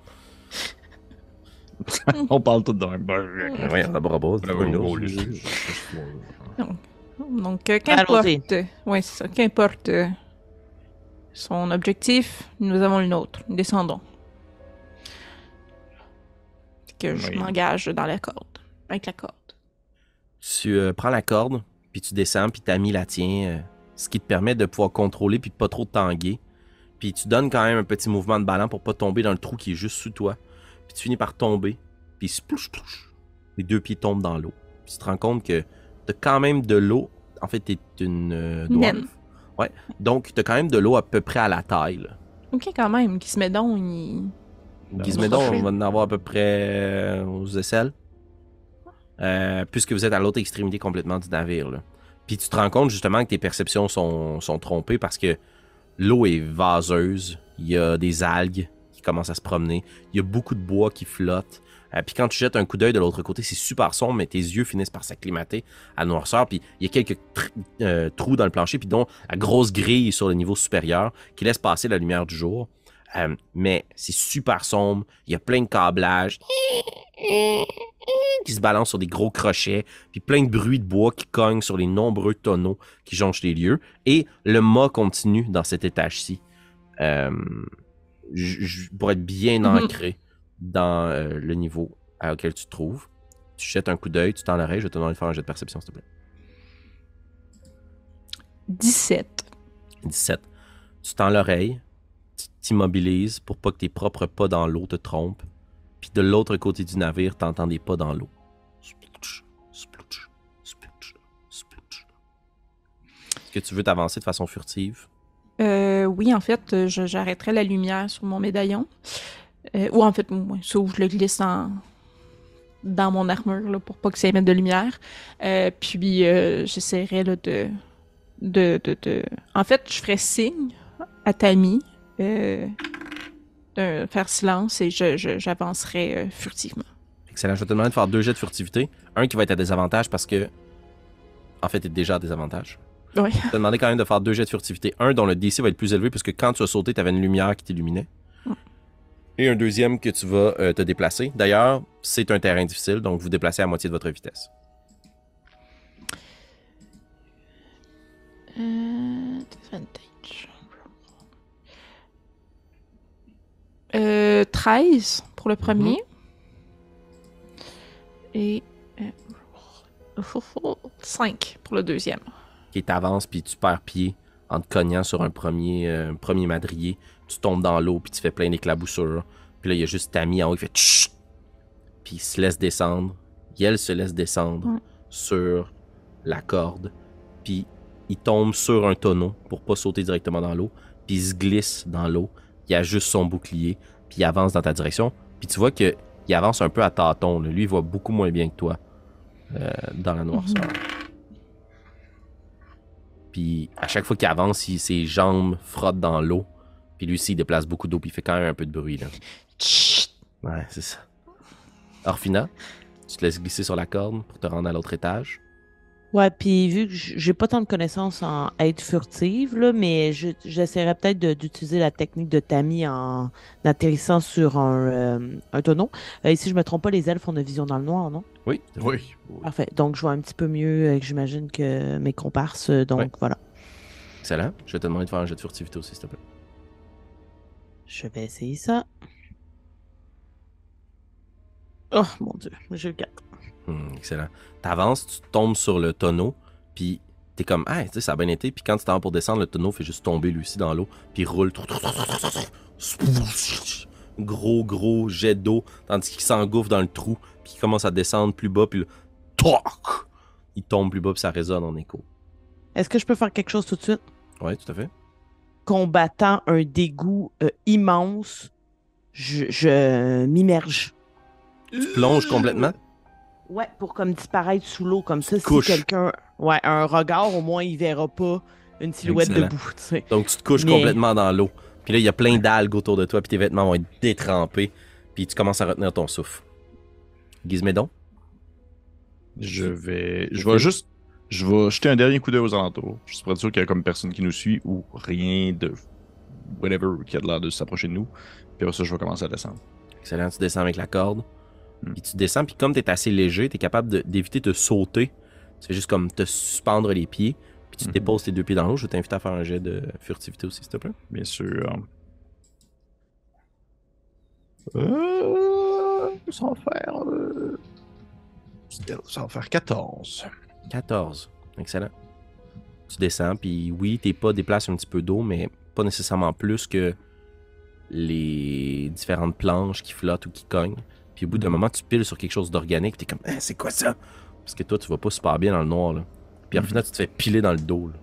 <laughs> On parle tout d'un. Oui, d'abord pas, c'est pas un ours. <laughs> Donc, euh, qu'importe. Oui, c'est ça. Qu'importe euh, son objectif, nous avons le nôtre. Descendons. Que je Oui. m'engage dans la corde. Avec la corde. Tu euh, prends la corde, puis tu descends, puis t'as mis la tient, euh, ce qui te permet de pouvoir contrôler puis de pas trop te tanguer. Puis tu donnes quand même un petit mouvement de ballon pour pas tomber dans le trou qui est juste sous toi. Puis tu finis par tomber, puis splouche, splouche, les deux pieds tombent dans l'eau. Puis tu te rends compte que t'as quand même de l'eau. En fait, t'es une euh, dwarf. Naine. Ouais. Donc, t'as quand même de l'eau à peu près à la taille. là. Ok, quand même. Gizmédon, il. Gizmédon, parfait. on va en avoir à peu près euh, aux aisselles. Euh, puisque vous êtes à l'autre extrémité complètement du navire. Là. Puis tu te rends compte justement que tes perceptions sont, sont trompées parce que l'eau est vaseuse. Il y a des algues qui commencent à se promener. Il y a beaucoup de bois qui flotte. Euh, puis quand tu jettes un coup d'œil de l'autre côté, c'est super sombre, mais tes yeux finissent par s'acclimater à noirceur. Puis il y a quelques tr- euh, trous dans le plancher, puis dont la grosse grille sur le niveau supérieur qui laisse passer la lumière du jour. Euh, mais c'est super sombre. Il y a plein de câblages qui se balancent sur des gros crochets, puis plein de bruits de bois qui cognent sur les nombreux tonneaux qui jonchent les lieux. Et le mât continue dans cet étage-ci. Euh, pour être bien Mhm. ancré dans euh, le niveau auquel tu te trouves. Tu jettes un coup d'œil, tu tends l'oreille, je vais te demander de faire un jet de perception, s'il te plaît. 17. 17. Tu tends l'oreille, tu t'immobilises pour pas que tes propres pas dans l'eau te trompent. Puis de l'autre côté du navire, t'entends des pas dans l'eau. Splouch, splouch, splouch, splouch. Est-ce que tu veux t'avancer de façon furtive? Euh, oui, en fait, j'arrêterai la lumière sur mon médaillon. Euh, ou en fait, moi, ça, où je le glisse en- dans mon armure là, pour pas que ça émette de lumière. Euh, puis euh, j'essaierai de, de, de, de- En fait, je ferai signe à Tammy euh, de faire silence et je, je- j'avancerai furtivement. Excellent. Je vais te demander de faire deux jets de furtivité. Un qui va être à désavantage parce que. En fait, t'es déjà à désavantage. Oui. Je vais te demander quand même de faire deux jets de furtivité. Un dont le DC va être plus élevé puisque quand tu as sauté, tu avais une lumière qui t'illuminait. Et un deuxième que tu vas euh, te déplacer. D'ailleurs, c'est un terrain difficile, donc vous déplacez à moitié de votre vitesse. Euh, disadvantage. Euh, 13 pour le premier. Et euh, <laughs> 5 pour le deuxième. qui t'avance puis tu perds pied en te cognant sur un premier, euh, un premier madrier. Tu tombes dans l'eau puis tu fais plein d'éclaboussures. Puis là, il y a juste Tammy en haut qui fait Tchut! Puis il se laisse descendre. Yel se laisse descendre Ouais. sur la corde. Puis il tombe sur un tonneau pour pas sauter directement dans l'eau. Puis il se glisse dans l'eau. Il a juste son bouclier. Puis il avance dans ta direction. Puis tu vois que il avance un peu à tâtons. là. Lui, il voit beaucoup moins bien que toi euh, dans la noirceur. Puis à chaque fois qu'il avance, il- ses jambes frottent dans l'eau. Puis lui aussi, il déplace beaucoup d'eau, puis il fait quand même un peu de bruit. Là. Chut! Ouais, c'est ça. Orphina, tu te laisses glisser sur la corde pour te rendre à l'autre étage? Ouais, puis vu que j'ai pas tant de connaissances en être furtive, là, mais je- j'essaierais peut-être de- d'utiliser la technique de Tammy en atterrissant sur un, euh, un tonneau. Euh, et si je me trompe pas, les elfes ont une vision dans le noir, non? Oui. Oui. Parfait. Donc, je vois un petit peu mieux, euh, que j'imagine, que mes comparses. euh, Donc, Ouais. voilà. Excellent. Je vais te demander de faire un jet de furtivité aussi, s'il te plaît. Je vais essayer ça. Oh, mon Dieu. J'ai eu 4. Hmm, excellent. T'avances, tu tombes sur le tonneau, puis t'es comme, ah, tu sais, ça a bien été. Puis quand tu t'en pour descendre, le tonneau fait juste tomber lui aussi dans l'eau, puis roule. Gros, gros jet d'eau, tandis qu'il s'engouffre dans le trou, puis il commence à descendre plus bas, puis le. Toc! Il tombe plus bas, puis ça résonne en écho. Est-ce que je peux faire quelque chose tout de suite? Ouais, tout à fait. Combattant un dégoût euh, immense, je, je m'immerge. Tu plonges complètement? Ouais, pour comme disparaître sous l'eau, comme ça, si couches. quelqu'un. Ouais, un regard, au moins, il verra pas une silhouette Excellent. debout, tu sais. Donc tu te couches Mais- complètement dans l'eau. Puis là, il y a plein d'algues autour de toi, puis tes vêtements vont être détrempés, puis tu commences à retenir ton souffle. Gizmédon? Je vais. Je vais juste. Je vais jeter un dernier coup d'œil aux alentours. Je suis pas sûr qu'il y a comme personne qui nous suit ou rien de. Whatever qui a de l'air de s'approcher de nous. Puis après ça, je vais commencer à descendre. Excellent, tu descends avec la corde. Hmm. Puis tu descends, puis comme tu es assez léger, tu es capable d'éviter de sauter. Tu fais juste comme te suspendre les pieds, puis tu Mhm. déposes tes deux pieds dans l'eau. Je t'invite à faire un jet de furtivité aussi, s'il te plaît. Bien sûr. Euh. Va faire. euh, Ça va faire 14. 14. Excellent. Tu descends, puis oui, tes pas déplacent un petit peu d'eau, mais pas nécessairement plus que les différentes planches qui flottent ou qui cognent. Puis au bout d'un moment, tu piles sur quelque chose d'organique, t'es comme, Ah, c'est quoi ça? Parce que toi, tu vas pas super bien dans le noir, là. Puis en Mhm. final, tu te fais piler dans le dos, là.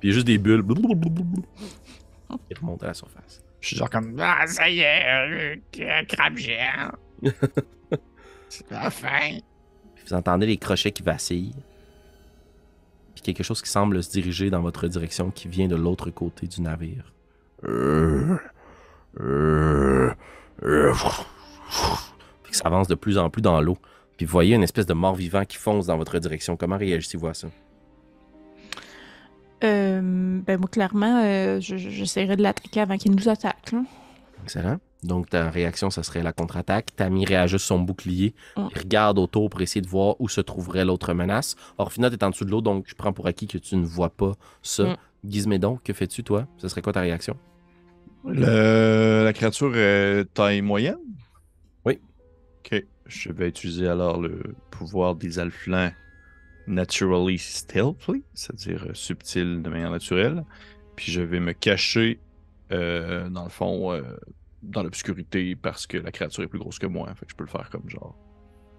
Puis il y a juste des bulles qui remontent à la surface. Je suis genre comme Ah, ça y est, euh, euh, crabe géant. enfin. Puis vous entendez les crochets qui vacillent. Puis quelque chose qui semble se diriger dans votre direction qui vient de l'autre côté du navire. Puis ça avance de plus en plus dans l'eau. Puis vous voyez une espèce de mort-vivant qui fonce dans votre direction. Comment réagissez-vous à ça? Euh, ben moi, clairement, euh, je- je- j'essaierai de l'attaquer avant qu'il nous attaque. là. Excellent. Donc ta réaction, ça serait la contre-attaque. Tammy réajuste son bouclier. Mm. Il regarde autour pour essayer de voir où se trouverait l'autre menace. Orphina, est en dessous de l'eau, donc je prends pour acquis que tu ne vois pas ça. Mm. Gizmédon, que fais-tu, toi? Ce serait quoi ta réaction? Le- La créature est taille moyenne? Oui. Ok. Je vais utiliser alors le pouvoir des alflins naturally stealthy, c'est-à-dire euh, subtil de manière naturelle. Puis je vais me cacher, euh, dans le fond, euh, dans l'obscurité parce que la créature est plus grosse que moi. Fait que je peux le faire comme genre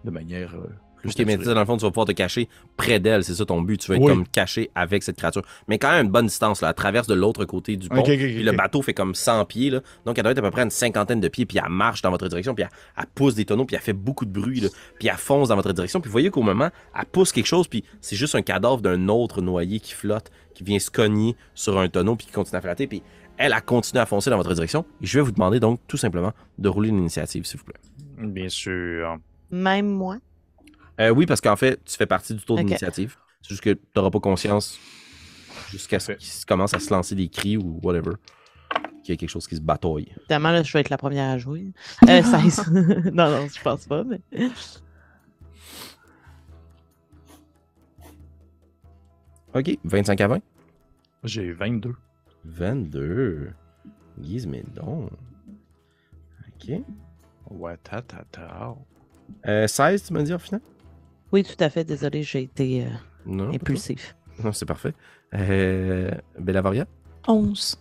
de manière euh, plus Ok, mais tu naturel. sais, dans le fond, tu vas pouvoir te cacher près d'elle, c'est ça ton but. Tu veux être Oui. comme caché avec cette créature. Mais quand même une bonne distance, là. Elle traverse de l'autre côté du pont. Puis le bateau fait comme 100 pieds, là. Donc elle doit être à peu près une cinquantaine de pieds, puis elle marche dans votre direction, puis elle, elle pousse des tonneaux, puis elle fait beaucoup de bruit, là. Puis elle fonce dans votre direction. Puis vous voyez qu'au moment, elle pousse quelque chose, puis c'est juste un cadavre d'un autre noyé qui flotte, qui vient se cogner sur un tonneau, puis qui continue à flotter. Puis elle a continué à foncer dans votre direction. Et je vais vous demander donc tout simplement de rouler une initiative, s'il vous plaît. Bien sûr. Même moi? Euh, oui, parce qu'en fait, tu fais partie du tour d'initiative. C'est juste que tu n'auras pas conscience jusqu'à ce qu'il commence à se lancer des cris ou whatever. Qu'il y a quelque chose qui se bataille. Évidemment, là, je vais être la première à jouer. Euh, <laughs> 16. <laughs> non, non, je pense pas, mais. OK, 25 à 20. J'ai 22. 22. Guise, mais donc. OK. Ouais, ta, ta, ta. Euh, 16, tu m'as dit, en final? Oui, tout à fait. Désolé, j'ai été euh, Non. impulsif. Non, c'est parfait. Euh, Bellavaria? 11.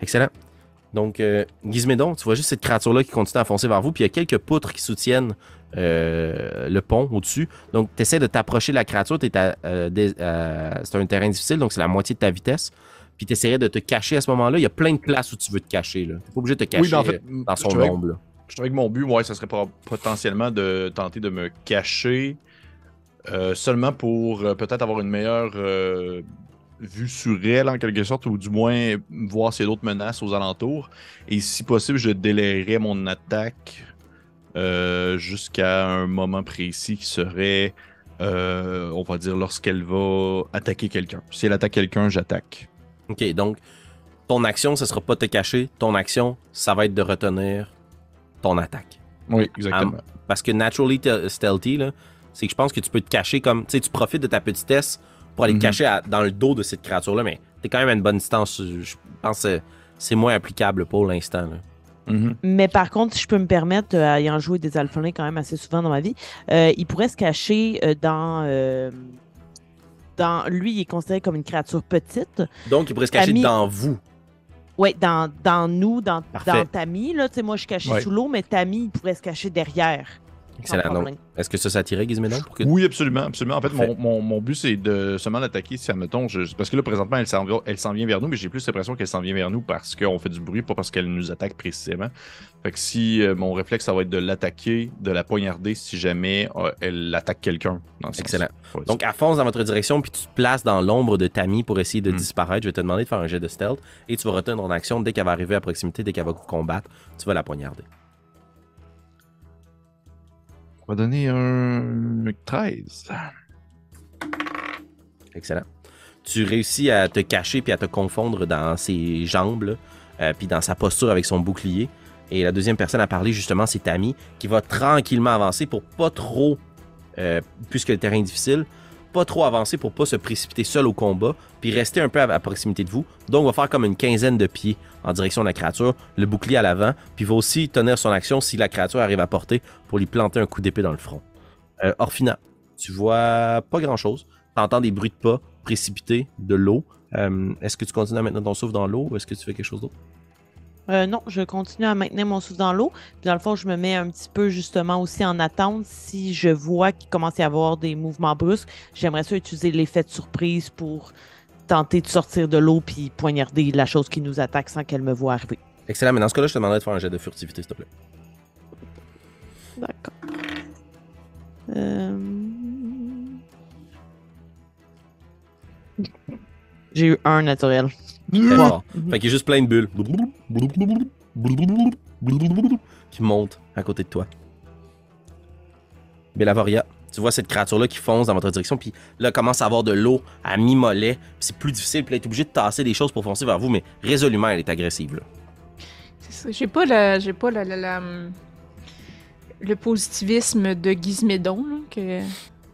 Excellent. Donc, euh, Gizmédon, tu vois juste cette créature-là qui continue à foncer vers vous, puis il y a quelques poutres qui soutiennent euh, le pont au-dessus. Donc, tu essaies de t'approcher de la créature. euh, c'est un terrain difficile, donc c'est la moitié de ta vitesse. Puis tu essaierais de te cacher à ce moment-là. Il y a plein de places où tu veux te cacher. Tu n'es pas obligé de te cacher Oui, en fait, euh, dans son ombre. Je trouvais que mon but, ouais, ça serait pas- potentiellement de tenter de me cacher seulement pour peut-être avoir une meilleure vue sur elle, en quelque sorte, ou du moins voir s'il y a d'autres menaces aux alentours. Et si possible, je délayerais mon attaque euh, jusqu'à un moment précis qui serait, euh, on va dire, lorsqu'elle va attaquer quelqu'un. Si elle attaque quelqu'un, j'attaque. OK, donc ton action, ce sera pas te cacher. Ton action, ça va être de retenir ton attaque. Oui, exactement. Parce que naturally te- stealthy, c'est que je pense que tu peux te cacher comme. Tu sais, tu profites de ta petitesse pour aller Mhm. te cacher à- dans le dos de cette créature-là, mais t'es quand même à une bonne distance. Je pense que c'est moins applicable pour l'instant. là. Mhm. Mais par contre, si je peux me permettre, euh, ayant joué des alphelins quand même assez souvent dans ma vie, euh, il pourrait se cacher euh, dans. euh, dans lui, il est considéré comme une créature petite. Donc, il pourrait se cacher Ami- dans vous. Oui, dans, dans nous, dans, Parfait. dans Tammy. Là, Tu sais, moi, je suis caché Ouais. sous l'eau, mais Tammy, il pourrait se cacher derrière. Excellent. Est-ce que ça, ça tirait, Gizmédon, que Oui, absolument, absolument. En fait, mon, mon, mon but, c'est de seulement l'attaquer si, admettons, je, parce que là, présentement, elle s'en elle s'en vient vers nous, mais j'ai plus l'impression qu'elle s'en vient vers nous parce qu'on fait du bruit, pas parce qu'elle nous attaque précisément. Fait que si euh, mon réflexe, ça va être de l'attaquer, de la poignarder si jamais euh, elle attaque quelqu'un. Excellent. Ouais, Donc, elle fonce dans votre direction, puis tu te places dans l'ombre de Tammy pour essayer de Hmm. disparaître. Je vais te demander de faire un jet de stealth et tu vas retenir ton action dès qu'elle va arriver à proximité, dès qu'elle va vous combattre. Tu vas la poignarder. On va donner un 13. Excellent. Tu réussis à te cacher puis à te confondre dans ses jambes, euh, puis dans sa posture avec son bouclier. Et la deuxième personne à parler, justement, c'est Tammy, qui va tranquillement avancer pour pas trop, euh, puisque le terrain est difficile, trop avancer pour pas se précipiter seul au combat, puis rester un peu à, proximité de vous. Donc, va faire comme une quinzaine de pieds en direction de la créature, le bouclier à l'avant, puis va aussi tenir son action si la créature arrive à porter pour lui planter un coup d'épée dans le front. Euh, Orphina, tu vois pas grand-chose. T'entends des bruits de pas précipités de l'eau. Euh, est-ce que tu continues à maintenir ton souffle dans l'eau ou est-ce que tu fais quelque chose d'autre? Euh, non, je continue à maintenir mon souffle dans l'eau. Puis dans le fond, je me mets un petit peu justement aussi en attente. Si je vois qu'il commence à y avoir des mouvements brusques, j'aimerais ça utiliser l'effet de surprise pour tenter de sortir de l'eau puis poignarder la chose qui nous attaque sans qu'elle me voie arriver. Excellent, mais dans ce cas-là, je te demanderais de faire un jet de furtivité, s'il te plaît. D'accord. Euh, J'ai eu un naturel. Très Ouais. fort. Mhm. Fait qu'il y a juste plein de bulles qui montent à côté de toi. Bellavoria, tu vois cette créature-là qui fonce dans votre direction, puis là, commence à avoir de l'eau à mi-mollet. C'est plus difficile, puis là, elle est obligée de tasser des choses pour foncer vers vous, mais résolument, elle est agressive. Là. C'est ça. J'ai pas la, j'ai pas la, la- la, le positivisme de Gizmédon, là, que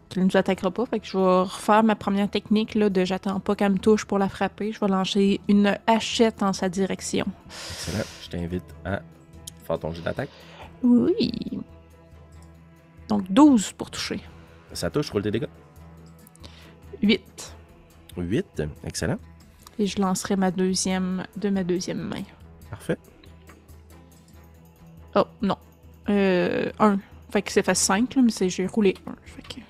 qu'il nous attaquera pas. Fait que je vais refaire ma première technique là, de j'attends pas qu'elle me touche pour la frapper. Je vais lancer une hachette en sa direction. Excellent. Je t'invite à faire ton jet d'attaque. Oui. Donc 12 pour toucher. Ça touche, roule tes dégâts. 8. 8, excellent. Et je lancerai ma deuxième de ma deuxième main. Parfait. Oh, non. Euh, un. Fait que c'est fait 5, mais c'est j'ai roulé un. Fait que...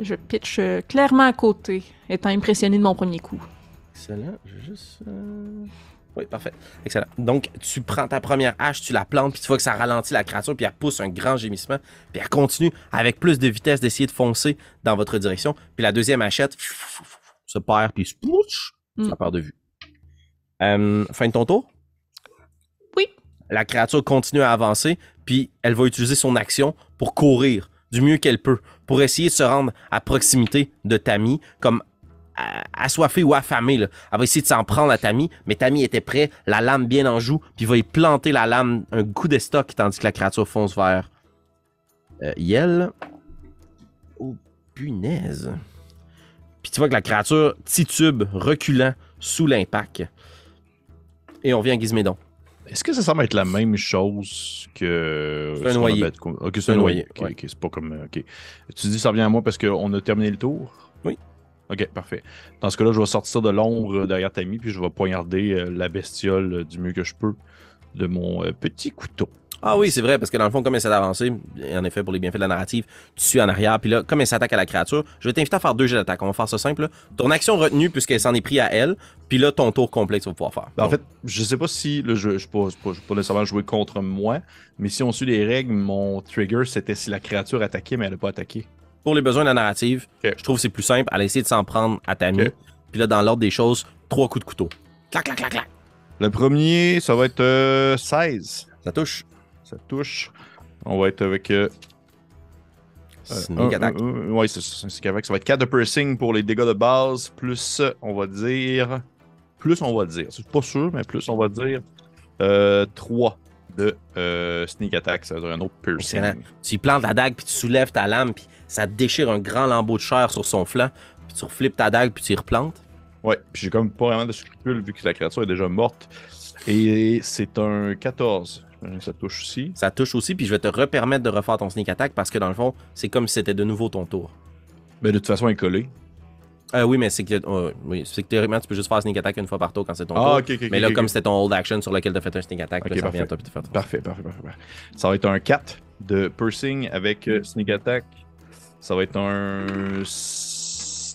Je pitch euh, clairement à côté, étant impressionné de mon premier coup. Excellent. Je vais juste. euh, Oui, parfait. Excellent. Donc, tu prends ta première hache, tu la plantes, puis tu vois que ça ralentit la créature, puis elle pousse un grand gémissement, puis elle continue avec plus de vitesse d'essayer de foncer dans votre direction. Puis la deuxième hachette se perd, puis splouch, Mm. ça perd de vue. Euh, fin de ton tour? Oui. La créature continue à avancer, puis elle va utiliser son action pour courir du mieux qu'elle peut, pour essayer de se rendre à proximité de Tammy, comme assoiffée ou affamée. Là. Elle va essayer de s'en prendre à Tammy, mais Tammy était prêt, la lame bien en joue, puis va y planter la lame, un coup d'estoc, tandis que la créature fonce vers euh, Yel. Oh, punaise. Puis tu vois que la créature titube, reculant sous l'impact. Et on vient à Gizmédon. Est-ce que ça semble être la même chose que. C'est un noyer. Ok, c'est un un noyer. ouais. c'est pas comme. euh, Ok. Tu dis ça revient à moi parce qu'on a terminé le tour? Oui. Ok, parfait. Dans ce cas-là, je vais sortir de l'ombre derrière Tammy, puis je vais poignarder euh, la bestiole euh, du mieux que je peux de mon euh, petit couteau. Ah oui, c'est vrai, parce que dans le fond, comme elle s'est avancée, et en effet, pour les bienfaits de la narrative, tu suis en arrière, puis là, comme elle s'attaque à la créature, je vais t'inviter à faire deux jets d'attaque. On va faire ça simple. là. Ton action retenue, puisqu'elle s'en est pris à elle, puis là, ton tour complet que tu vas pouvoir faire. Ben, en fait, je sais pas si. Là, je ne pas, pas- nécessairement jouer contre moi, mais si on suit les règles, mon trigger, c'était si la créature attaquait, mais elle n'a pas attaqué. pour les besoins de la narrative, je trouve que c'est plus simple. Elle a essayé de s'en prendre à Tammy, Ok. puis là, dans l'ordre des choses, trois coups de couteau. Clac, clac, clac, clac. Le premier, ça va être euh, 16. Ça touche. Ça touche. On va être avec. euh, Sneak attack. un- ouais, c'est correct. Ça va être 4 de piercing pour les dégâts de base, plus, on va dire. Plus, on va dire. C'est pas sûr, mais plus, on va dire. Euh, 3 de euh, sneak attack. Ça va être un autre piercing. Excellent. Tu plantes la dague, puis tu soulèves ta lame, puis ça déchire un grand lambeau de chair sur son flanc, puis tu reflippes ta dague, puis tu y replantes. Ouais, puis j'ai comme pas vraiment de scrupules vu que la créature est déjà morte. Et c'est un 14. Que ça touche aussi. Ça touche aussi, puis je vais te repermettre de refaire ton sneak attack, parce que dans le fond, c'est comme si c'était de nouveau ton tour. Mais de toute façon, elle est collée. Euh, oui, mais c'est que, euh, oui, c'est que théoriquement, tu peux juste faire sneak attack une fois par tour quand c'est ton Ah, tour. mais là, comme c'était ton hold action sur lequel tu as fait un sneak attack, là, ça revient à toi, puis tu fais Parfait, parfait, parfait, parfait. Ça va être un 4 de piercing avec euh, sneak attack. Ça va être un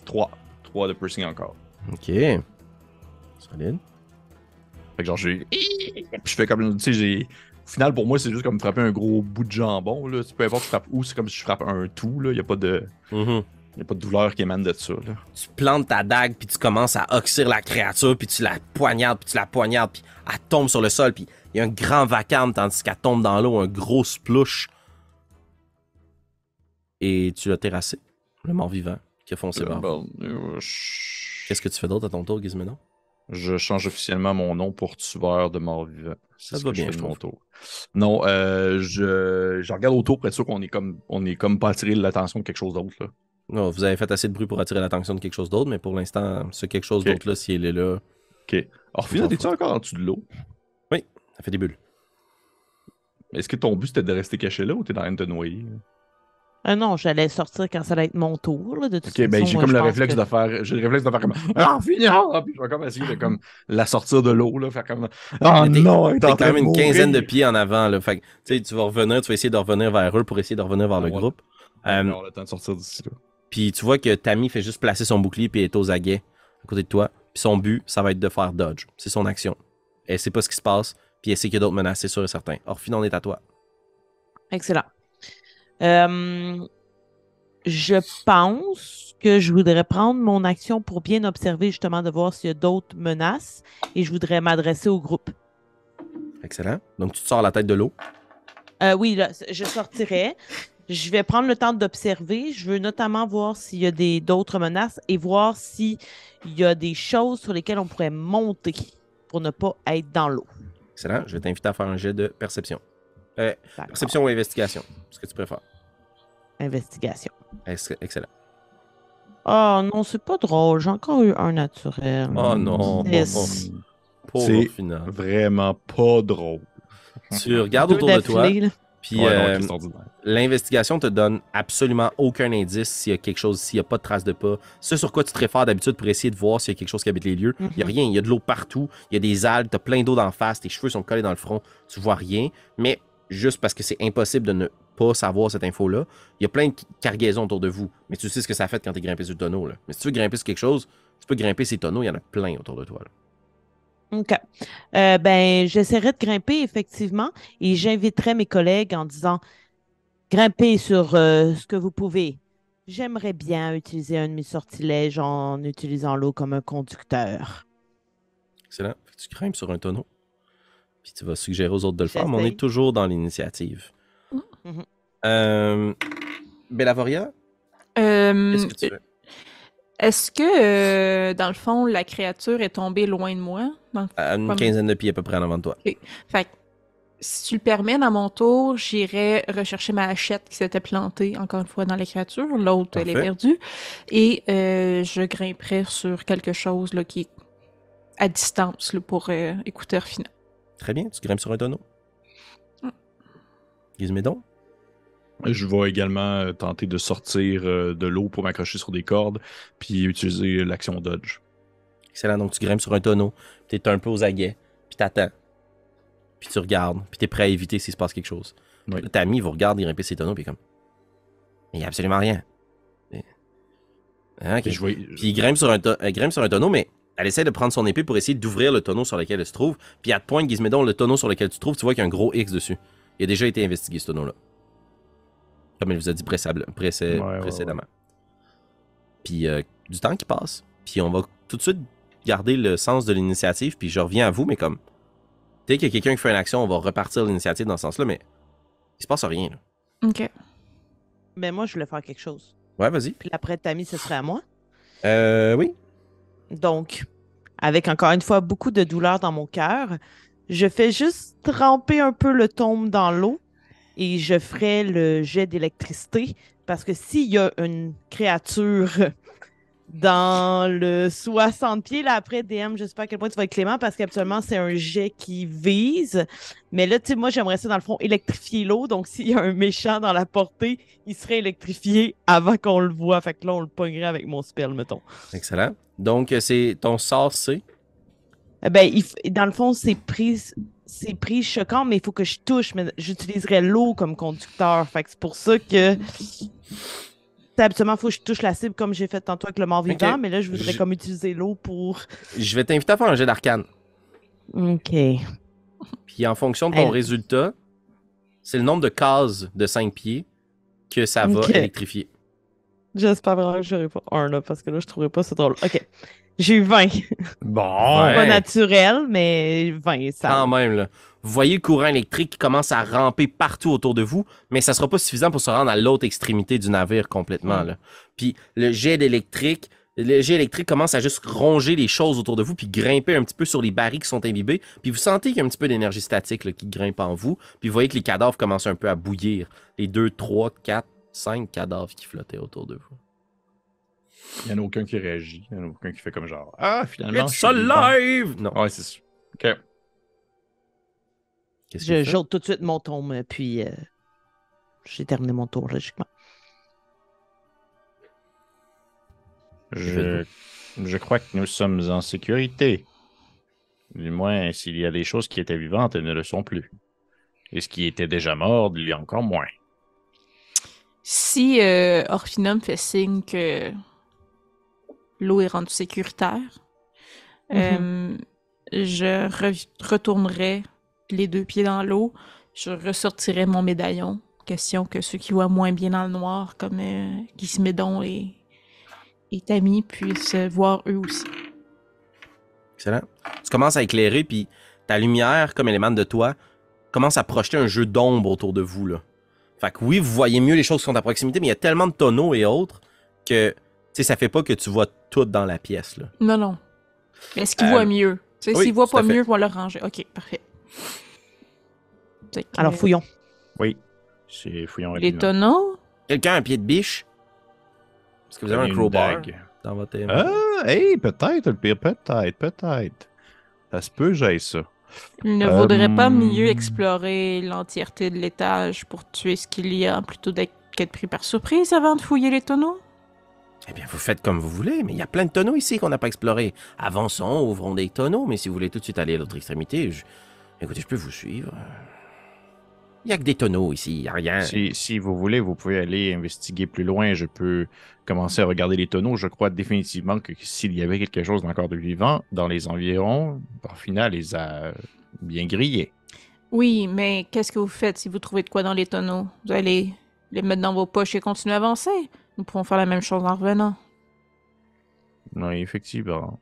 3. 3 de piercing encore. Ok. Solide. Fait que genre, j'ai. Je fais comme. Tu sais, j'ai. Au final, pour moi, c'est juste comme frapper un gros bout de jambon. Là. Tu peu importe tu frappes où, c'est comme si je frappe un tout. Il n'y a, pas de... Mhm. y a pas de douleur qui émane de ça. Là. tu plantes ta dague, puis tu commences à oxyre la créature, puis tu la poignardes, puis tu la poignardes, puis elle tombe sur le sol, puis il y a un grand vacarme, tandis qu'elle tombe dans l'eau, un gros splouche. Et tu l'as terrassé, le mort-vivant, qui a foncé vers vous. Bon, je- Qu'est-ce que tu fais d'autre à ton tour, Gizménon? Je change officiellement mon nom pour tueur de mort vivant. Ça va bien, je mon tour. Non, euh, je, je regarde autour pour être sûr qu'on est comme on est comme pas attiré l'attention de quelque chose d'autre. là. Non, vous avez fait assez de bruit pour attirer l'attention de quelque chose d'autre, mais pour l'instant, ce quelque chose Ok. d'autre-là, si elle est là, Alors, finalement, es-tu encore en dessous de l'eau? ça fait des bulles. Est-ce que ton but c'était de rester caché là ou t'es dans train de te noyer? Ah non, j'allais sortir quand ça allait être mon tour. Là, de toute Ok, ben façon, j'ai comme le réflexe que- de faire. J'ai le réflexe de faire comme Ah, finir! Puis je vais comme essayer de comme la sortir de l'eau, là. Faire comme Ah non, T'es quand même une mourir. quinzaine de pieds en avant, là. Fait que, tu sais, tu vas revenir, tu vas essayer de revenir vers eux pour essayer de revenir vers le Ouais. groupe. Ah, Euh, on le temps de sortir d'ici là. Puis tu vois que Tammy fait juste placer son bouclier puis elle est aux aguets à côté de toi. Puis son but, ça va être de faire dodge. C'est son action. Elle sait pas ce qui se passe, puis elle sait qu'il y a d'autres menaces, c'est sûr et certain. Orphine, on est à toi. Excellent. Euh, je pense que je voudrais prendre mon action pour bien observer, justement, de voir s'il y a d'autres menaces et je voudrais m'adresser au groupe. Excellent. Donc tu te sors la tête de l'eau? Euh, oui, là, je sortirai. Je vais prendre le temps d'observer. Je veux notamment voir s'il y a d'autres menaces et voir s'il y a des choses sur lesquelles on pourrait monter pour ne pas être dans l'eau. Excellent. Je vais t'inviter à faire un jet de perception. Euh, perception ou investigation? Ce que tu préfères. Investigation. Ex- Excellent. Oh non, c'est pas drôle. J'ai encore eu un naturel. Oh non. Yes. C'est-. Vraiment pas drôle. Tu regardes autour de toi. Puis Ouais, euh, l'investigation te donne absolument aucun indice s'il y a quelque chose, s'il n'y a pas de traces de pas. Ce sur quoi tu te réfères d'habitude pour essayer de voir s'il y a quelque chose qui habite les lieux. Il n'y a Mhm. rien, il y a de l'eau partout, il y a des algues, tu as plein d'eau d'en face, tes cheveux sont collés dans le front, tu vois rien. Mais juste parce que c'est impossible de ne pas savoir cette info-là, il y a plein de cargaisons autour de vous. Mais tu sais ce que ça fait quand tu es grimpé sur le tonneau. Là. Mais si tu veux grimper sur quelque chose, tu peux grimper ces tonneaux, il y en a plein autour de toi. là. OK. Euh, ben, j'essaierai de grimper, effectivement, et j'inviterai mes collègues en disant grimpez sur euh, ce que vous pouvez. J'aimerais bien utiliser un de mes sortilèges en utilisant l'eau comme un conducteur. Excellent. Tu grimpes sur un tonneau. Puis tu vas suggérer aux autres de le faire, mais on est toujours dans l'initiative. Mhm. Euh, Bellavoria, Euh, qu'est-ce que tu veux? Est-ce que, euh, dans le fond, la créature est tombée loin de moi? Dans le- À une quinzaine de pieds à peu près en avant de toi. Fait que, si tu le permets, dans mon tour, j'irai rechercher ma hachette qui s'était plantée, encore une fois, dans la créature. L'autre, elle est perdue. Et euh, je grimperai sur quelque chose là, qui est à distance là, pour euh, écouteur final. Très bien, tu grimpes sur un tonneau. Gizmédon, Je vais également euh, tenter de sortir euh, de l'eau pour m'accrocher sur des cordes, puis utiliser l'action dodge. excellent. Donc tu grimpes sur un tonneau, tu es un peu aux aguets, puis t'attends. Puis tu regardes, puis tu es prêt à éviter s'il se passe quelque chose. Oui. Là, ta amie vous regarde grimper ses tonneaux, puis comme. Il n'y a absolument rien. Puis je vais- Puis il grimpe sur, un to- grimpe sur un tonneau, mais elle essaie de prendre son épée pour essayer d'ouvrir le tonneau sur lequel elle se trouve. Puis elle te pointe, Gizmédon, le tonneau sur lequel tu te trouves, tu vois qu'il y a un gros X dessus. Il a déjà été investigué, ce tonneau-là. Comme elle vous a dit précédemment. Ouais, ouais. Puis euh, du temps qui passe, puis on va tout de suite garder le sens de l'initiative, puis je reviens à vous, mais comme... Dès qu'il y a quelqu'un qui fait une action, on va repartir l'initiative dans ce sens-là, mais il se passe rien. Là. OK. Ben, moi, je voulais faire quelque chose. Ouais, vas-y. Puis l'après Tammy, ce serait à moi? Euh, oui. Donc, avec encore une fois beaucoup de douleur dans mon cœur, je fais juste tremper un peu le tombe dans l'eau et je ferai le jet d'électricité parce que s'il y a une créature dans le 60 pieds, là après DM, je sais pas à quel point tu vas être clément parce qu'habituellement c'est un jet qui vise. Mais là, tu sais, moi j'aimerais ça dans le fond électrifier l'eau. Donc s'il y a un méchant dans la portée, il serait électrifié avant qu'on le voit. Fait que là, on le pognerait avec mon spell, mettons. Excellent. Donc, c'est ton sort, c'est... Eh Ben, il dans le fond, c'est prise, c'est prise choquant, mais il faut que je touche. Mais j'utiliserais l'eau comme conducteur. Fait que c'est pour ça que. Habituellement, il faut que je touche la cible comme j'ai fait tantôt avec le mort-vivant, Ok. mais là, je voudrais Je- comme utiliser l'eau pour. Je vais t'inviter à faire un jet d'arcane. OK. Puis en fonction de ton Elle- résultat, c'est le nombre de cases de 5 pieds que ça va électrifier. J'espère vraiment que j'aurai pas un, là, parce que là, je trouverais pas ça drôle. OK. J'ai eu 20. Bon. Ouais. Pas naturel, mais 20, ça. Quand même, là. Vous voyez le courant électrique qui commence à ramper partout autour de vous, mais ça sera pas suffisant pour se rendre à l'autre extrémité du navire complètement. Mm. Là. Puis le jet d'électrique, le jet électrique commence à juste ronger les choses autour de vous, puis grimper un petit peu sur les barils qui sont imbibés. Puis vous sentez qu'il y a un petit peu d'énergie statique là, qui grimpe en vous. Puis vous voyez que les cadavres commencent un peu à bouillir. Les deux, trois, quatre, cinq cadavres qui flottaient autour de vous. Il n'y en a aucun qui réagit. Il n'y en a aucun qui fait comme genre Ah, finalement. je It's suis vivant. alive! Non. Ouais, c'est ça. Ok. Je j'ôte tout de suite mon tombe, puis euh, j'ai terminé mon tour, logiquement. Je, je crois que nous sommes en sécurité. Du moins, s'il y a des choses qui étaient vivantes, elles ne le sont plus. Et ce qui était déjà mort, il y a encore moins. Si euh, Orphinum fait signe que l'eau est rendue sécuritaire, euh, je re- retournerai les deux pieds dans l'eau, je ressortirai mon médaillon. Question que ceux qui voient moins bien dans le noir, comme euh, Gizmédon et, et Tammy, puissent voir eux aussi. Excellent. Tu commences à éclairer, puis ta lumière, comme elle émane de toi, commence à projeter un jeu d'ombre autour de vous. Là. Fait que oui, vous voyez mieux les choses qui sont à proximité, mais il y a tellement de tonneaux et autres que sais, ça fait pas que tu vois tout dans la pièce. Là. Non, non. Mais est-ce qu'ils Euh, voient mieux? Sais, oui, à pas mieux, je vais le ranger. Ok, parfait. Que, Alors, fouillons. Oui. C'est fouillons tonneaux? Quelqu'un a un pied de biche? Est-ce que vous avez un Une crowbar dague. dans votre... Ah, hey, peut-être, le pire, peut-être, peut-être. Ça se peut, j'ai ça. Il ne vaudrait pas Euh, mieux explorer l'entièreté de l'étage pour tuer ce qu'il y a plutôt d'être qu'être pris par surprise avant de fouiller les tonneaux? Eh bien, vous faites comme vous voulez, mais il y a plein de tonneaux ici qu'on n'a pas explorés. Avançons, ouvrons des tonneaux, mais si vous voulez tout de suite aller à l'autre extrémité, je... écoutez, je peux vous suivre. Il y a que des tonneaux ici, il n'y a rien. Si, si vous voulez, vous pouvez aller investiguer plus loin. Je peux commencer à regarder les tonneaux. Je crois définitivement que s'il y avait quelque chose d'encore de vivant dans les environs, Parfina les a bien grillés. Oui, mais qu'est-ce que vous faites si vous trouvez de quoi dans les tonneaux? Vous allez les mettre dans vos poches et continuer à avancer? Nous pourrons faire la même chose en revenant. Oui, effectivement.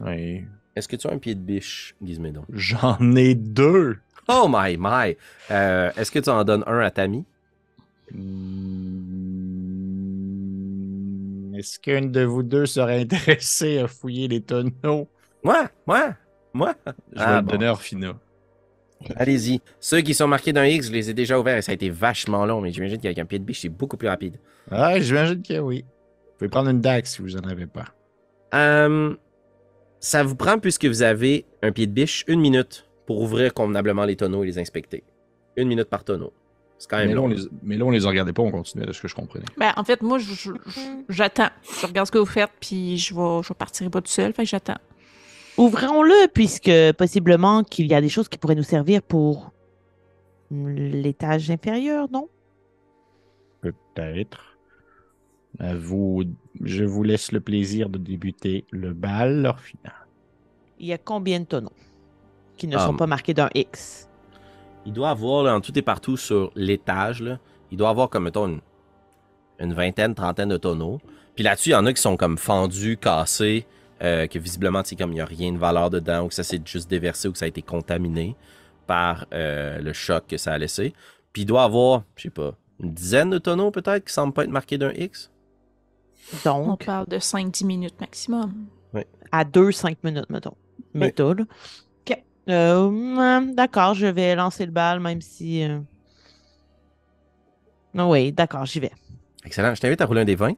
Oui. Est-ce que tu as un pied de biche, Gizmédon? J'en ai deux. Oh my my! Euh, Est-ce que tu en donnes un à Tammy? Hmm, Est-ce qu'une de vous deux serait intéressée à fouiller les tonneaux? Moi? Moi? Moi? Je vais Ah, bon. donner Orfina. Allez-y. Ceux qui sont marqués d'un X, je les ai déjà ouverts et ça a été vachement long, mais j'imagine qu'avec un pied de biche, c'est beaucoup plus rapide. Ah, j'imagine que oui. Vous pouvez prendre une dague si vous en avez pas. Euh, ça vous prend, puisque vous avez un pied de biche, une minute pour ouvrir convenablement les tonneaux et les inspecter. Une minute par tonneau. C'est quand même Mais là, on long. les, mais là, on les a regardés pas, on continuait de ce que je comprenais. Ben, en fait, moi, je- je- je- j'attends. Je regarde ce que vous faites, puis je vais, je vais partir pas tout seul, fait que j'attends. Ouvrons-le, puisque possiblement qu'il y a des choses qui pourraient nous servir pour l'étage inférieur, non? Peut-être. À vous, je vous laisse le plaisir de débuter le bal, Orfina. Il y a combien de tonneaux qui ne Ah, sont pas marqués d'un X? Il doit avoir, là, en tout et partout sur l'étage, il doit avoir comme, mettons, une, une vingtaine, trentaine de tonneaux. Puis là-dessus, il y en a qui sont comme fendus, cassés, euh, que visiblement, c'est comme il n'y a rien de valeur dedans, ou que ça s'est juste déversé, ou que ça a été contaminé par euh, le choc que ça a laissé. Puis il doit avoir, je sais pas, une dizaine de tonneaux peut-être qui semblent pas être marqués d'un X? On Donc, parle de 5-10 minutes maximum. à 2-5 minutes, mettons. Là. OK. Euh, d'accord, je vais lancer le bal, même si... euh, ah Oui, d'accord, j'y vais. Excellent. Je t'invite à rouler un des 20.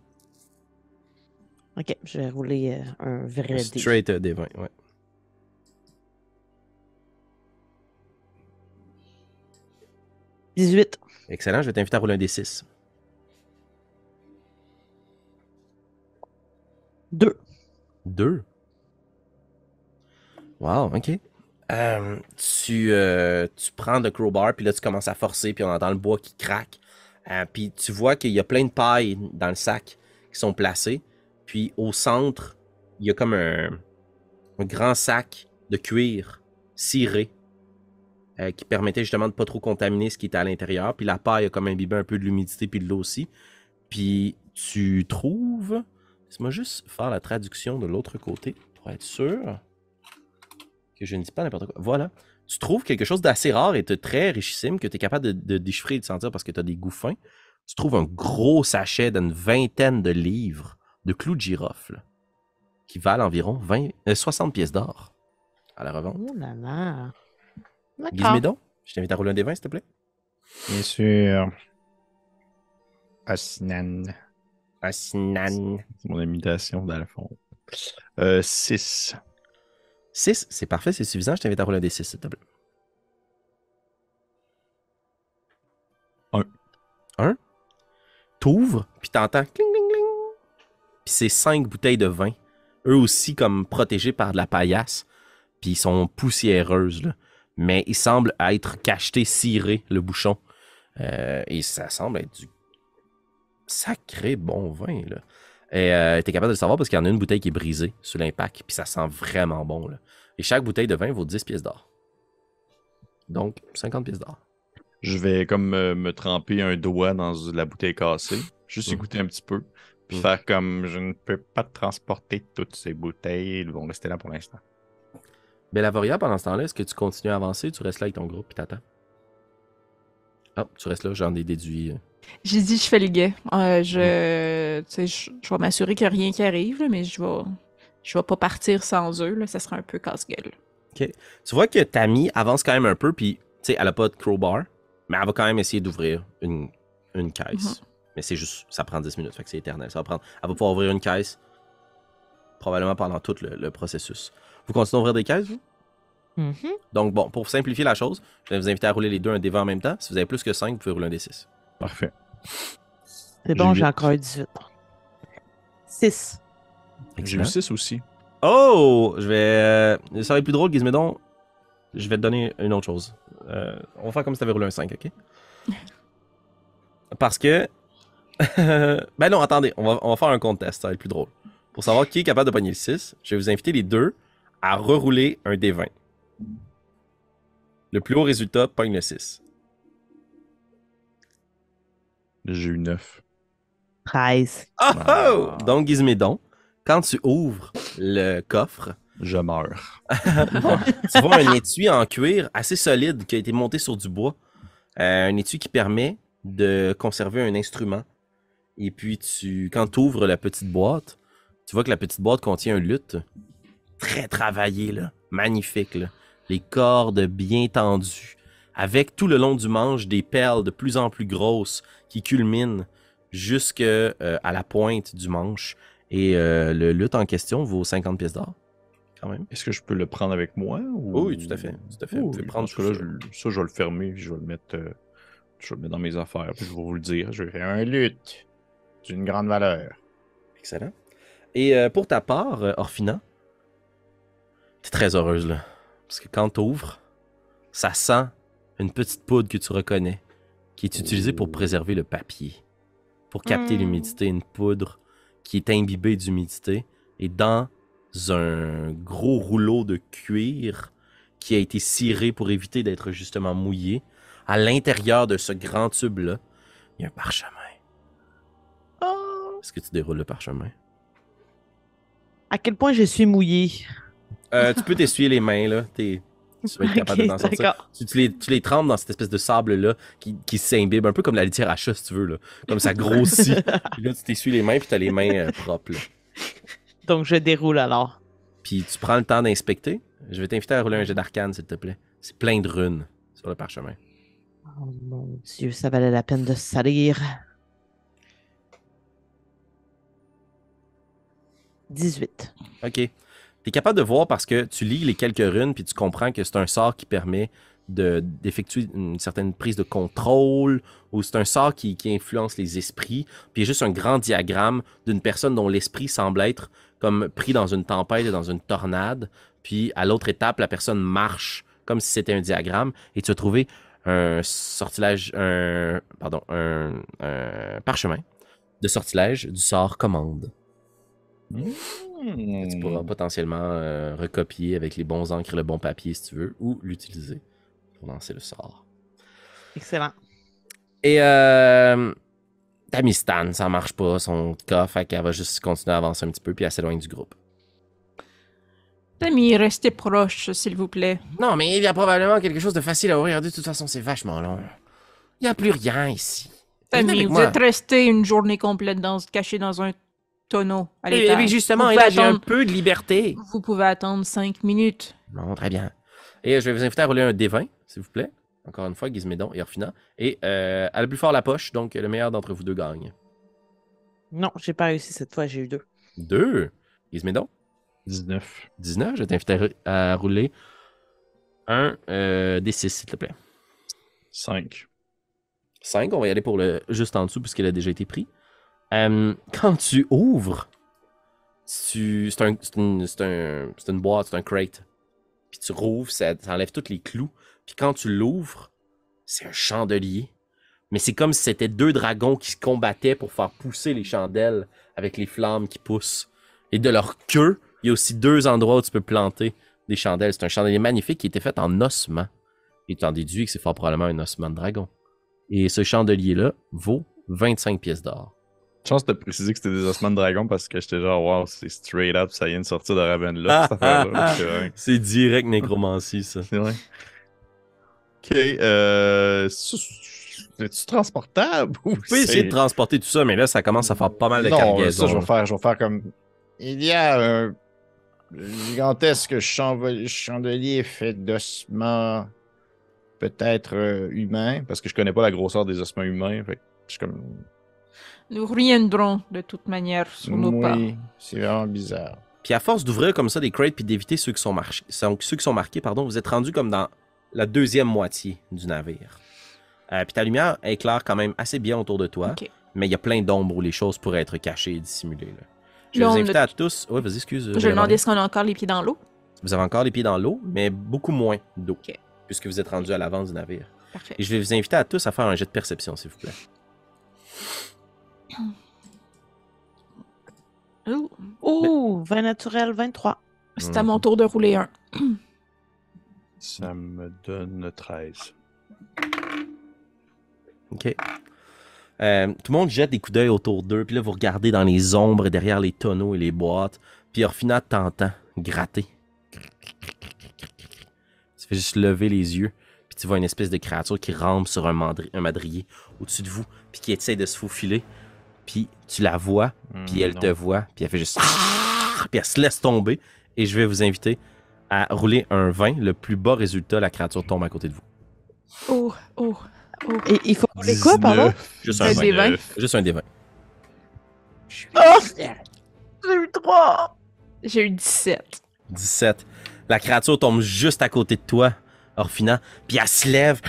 OK, je vais rouler euh, un vrai dé. Straight des 20, ouais. « 18. Excellent. Je vais t'inviter à rouler un des 6. 2. Deux. Wow, ok. Euh, tu, euh, tu prends le crowbar, puis là, tu commences à forcer, puis on entend le bois qui craque. Euh, puis tu vois qu'il y a plein de pailles dans le sac qui sont placées. Puis au centre, il y a comme un, grand sac de cuir ciré qui permettait justement de pas trop contaminer ce qui était à l'intérieur. Puis la paille a comme imbibé un peu de l'humidité puis de l'eau aussi. Puis tu trouves... Laisse-moi juste faire la traduction de l'autre côté pour être sûr que je ne dis pas n'importe quoi. Voilà. Tu trouves quelque chose d'assez rare et de très richissime que tu es capable de, de déchiffrer et de sentir parce que tu as des goûts fins. Tu trouves un gros sachet d'une vingtaine de livres de clous de girofle qui valent environ 20, euh, 60 pièces d'or à la revente. Oh là là. D'accord. Gizmédon, je t'invite à rouler un des 20, s'il te plaît. Bien sûr. Asnan. C'est mon imitation d'Alphonse. 6. 6, c'est parfait, c'est suffisant. Je t'invite à rouler un des 6, s'il te plaît. Un. Un. T'ouvres, puis t'entends cling, cling, cling. Puis c'est cinq bouteilles de vin. Eux aussi comme protégés par de la paillasse. Puis ils sont poussiéreuses, là. Mais ils semblent être cachetés, cirés, le bouchon. Euh, et ça semble être du sacré bon vin, là. Et euh, t'es capable de le savoir parce qu'il y en a une bouteille qui est brisée sur l'impact, puis ça sent vraiment bon. Là. Et chaque bouteille de vin vaut 10 pièces d'or. Donc, 50 pièces d'or. Je vais comme euh, me tremper un doigt dans la bouteille cassée, juste Mhm. écouter un petit peu, puis Mhm. faire comme je ne peux pas transporter toutes ces bouteilles, ils vont rester là pour l'instant. Bellavoria, pendant ce temps-là, est-ce que tu continues à avancer ou tu restes là avec ton groupe puis t'attends? Ah, tu restes là, j'en ai déduit. J'ai dit, je fais le guet. Euh, je, tu sais, je, je vais m'assurer qu'il n'y a rien qui arrive, là, mais je vais, je vais pas partir sans eux. Là, ça serait un peu casse-gueule. Tu vois que Tammy avance quand même un peu, puis, tu sais, elle a pas de crowbar, mais elle va quand même essayer d'ouvrir une, une caisse. Mais c'est juste, ça prend 10 minutes, fait que c'est éternel. Ça va prendre, elle va pouvoir ouvrir une caisse probablement pendant tout le, le processus. Vous continuez à ouvrir des caisses, vous? Mhm. Donc, bon, pour simplifier la chose, je vais vous inviter à rouler les deux un D20 en même temps. Si vous avez plus que 5, vous pouvez rouler un D6. Parfait. C'est bon, J'ai encore un 18. 6. J'ai eu 6 aussi. Oh! Je vais. euh, ça va être plus drôle, Gizmédon. Je vais te donner une autre chose. Euh, on va faire comme si t'avais roulé un 5, ok? Parce que. <laughs> ben non, attendez, on va, on va faire un contest, ça va être plus drôle. Pour savoir qui est capable de pogner le 6, je vais vous inviter les deux à rerouler un D20. Le plus haut résultat pogne le 6. J'ai eu 9. 13. Oh! Donc, Gizmédon, quand tu ouvres le coffre, Je meurs. <laughs> tu vois un étui en cuir assez solide qui a été monté sur du bois. Euh, un étui qui permet de conserver un instrument. Et puis, tu, quand tu ouvres la petite boîte, tu vois que la petite boîte contient un luth très travaillé, là, magnifique. là. Les cordes bien tendues, avec tout le long du manche des perles de plus en plus grosses qui culminent jusque euh, à la pointe du manche. Et euh, le luth en question vaut 50 pièces d'or, quand même. Est-ce que je peux le prendre avec moi? Ou... Oui, tout à fait, tout à fait. Vous pouvez prendre que là, je ça, je vais le fermer, puis je vais le mettre, euh, je vais le mettre dans mes affaires, puis je vais vous le dire. Je vais C'est un lutte d'une grande valeur. Excellent. Et pour ta part, Orphina, t'es très heureuse, là. Parce que quand t'ouvres, ça sent une petite poudre que tu reconnais, qui est utilisée pour préserver le papier. Pour capter Mm. l'humidité, une poudre qui est imbibée d'humidité. Et dans un gros rouleau de cuir qui a été ciré pour éviter d'être justement mouillé, à l'intérieur de ce grand tube-là, il y a un parchemin. Est-ce que tu déroules le parchemin? À quel point je suis mouillée? Euh, tu peux t'essuyer les mains, là. T'es- Tu vas être capable de t'en sortir. Tu, tu les, tu les trempes dans cette espèce de sable-là qui, qui s'imbibe, un peu comme la litière à chat, si tu veux, là. Comme ça grossit. <laughs> puis là, tu t'essuies les mains, puis t'as les mains euh, propres, là. Donc, je déroule alors. Puis tu prends le temps d'inspecter. Je vais t'inviter à rouler un jet d'arcane, s'il te plaît. C'est plein de runes sur le parchemin. Oh mon Dieu, ça valait la peine de se salir. 18. OK. Tu es capable de voir parce que tu lis les quelques runes, puis tu comprends que c'est un sort qui permet de- d'effectuer une certaine prise de contrôle, ou c'est un sort qui, influence les esprits. Puis juste un grand diagramme d'une personne dont l'esprit semble être comme pris dans une tempête et dans une tornade. Puis à l'autre étape, la personne marche comme si c'était un diagramme, et tu as trouvé un sortilège, un, pardon, un, parchemin de sortilège du sort commande que Hmm. tu pourras potentiellement euh, recopier avec les bons encres et le bon papier si tu veux, ou l'utiliser pour lancer le sort. Excellent. Et euh, Tamistan, ça marche pas, son cas, fait qu'elle va juste continuer à avancer un petit peu, puis elle s'éloigne du groupe. Tammy, restez proche, s'il vous plaît. Non, mais il y a probablement quelque chose de facile à ouvrir, de toute façon, c'est vachement long. Il n'y a plus rien ici. Avec vous moi. êtes resté une journée complète dans, caché dans un tonneau à Et, justement, vous et pouvez, là, j'ai un attendre, peu de liberté. vous pouvez attendre cinq minutes. Non, très bien. Et je vais vous inviter à rouler un D20, s'il vous plaît. Encore une fois, Gizmédon et Orfina. Et euh, à le plus fort la poche, donc le meilleur d'entre vous deux gagne. Non, j'ai pas réussi cette fois, j'ai eu deux. Deux. Gizmédon, 19. 19. Je t'invite à, à rouler un euh, D6, s'il te plaît. 5. 5, on va y aller pour le juste en dessous puisqu'il a déjà été pris. Euh, quand tu ouvres, c'est un- une, une boîte, c'est un crate. Puis tu rouvres, ça, ça enlève tous les clous. Puis quand tu l'ouvres, c'est un chandelier. Mais c'est comme si c'était deux dragons qui se combattaient pour faire pousser les chandelles avec les flammes qui poussent. Et de leur queue, il y a aussi deux endroits où tu peux planter des chandelles. C'est un chandelier magnifique qui était fait en ossement. Et tu en déduis que c'est fort probablement un ossement de dragon. Et ce chandelier-là vaut 25 pièces d'or. Chance de préciser que c'était des ossements de dragon parce que j'étais genre, wow, c'est straight up, ça vient de sortir de Ravenloft, cette affaire-là. C'est vrai. C'est direct nécromancie, ça. C'est vrai. Ok, euh. C'est-tu transportable ou Vous pouvez essayer de transporter tout ça, mais là, ça commence à faire pas mal de non, cargaison. ça, je vais faire, je vais faire comme. Il y a un gigantesque chandelier fait d'ossements peut-être euh, humains, Parce que je connais pas la grosseur des ossements humains. Fait que je suis comme. Nous reviendrons de toute manière sur nos pas. Oui, c'est vraiment bizarre. Puis à force d'ouvrir comme ça des crates puis d'éviter ceux qui sont, marqués, ceux qui sont marqués, pardon, vous êtes rendu comme dans la deuxième moitié du navire. Euh, puis ta lumière éclaire quand même assez bien autour de toi, mais il y a plein d'ombres où les choses pourraient être cachées et dissimulées. Là. Je vais vous a- à tous. Oui, vas-y, excuse. Je demandais si on a encore les pieds dans l'eau. Vous avez encore les pieds dans l'eau, mais beaucoup moins d'eau, puisque vous êtes rendu à l'avant du navire. Parfait. Et je vais vous inviter à tous à faire un jet de perception, s'il vous plaît. Ouh. Oh, 20 naturel, 23. C'est à mon tour de rouler un. <clears throat> Ça me donne 13. OK. Euh, tout le monde jette des coups d'œil autour d'eux, puis là, vous regardez dans les ombres derrière les tonneaux et les boîtes, puis Orphina t'entend gratter. Tu fais juste lever les yeux, puis tu vois une espèce de créature qui rampe sur un, mandri- un madrier au-dessus de vous, puis qui essaie de se faufiler. Puis tu la vois, puis elle te voit, puis elle fait juste... <laughs> Puis elle se laisse tomber, et je vais vous inviter à rouler un 20. Le plus bas résultat, la créature tombe à côté de vous. Oh, oh, oh. Et il faut rouler quoi, pardon? Juste Un un des 20. 20. Juste un des 20. Oh, j'ai eu 3. J'ai eu 17. 17. La créature tombe juste à côté de toi, Orphina, puis elle se lève.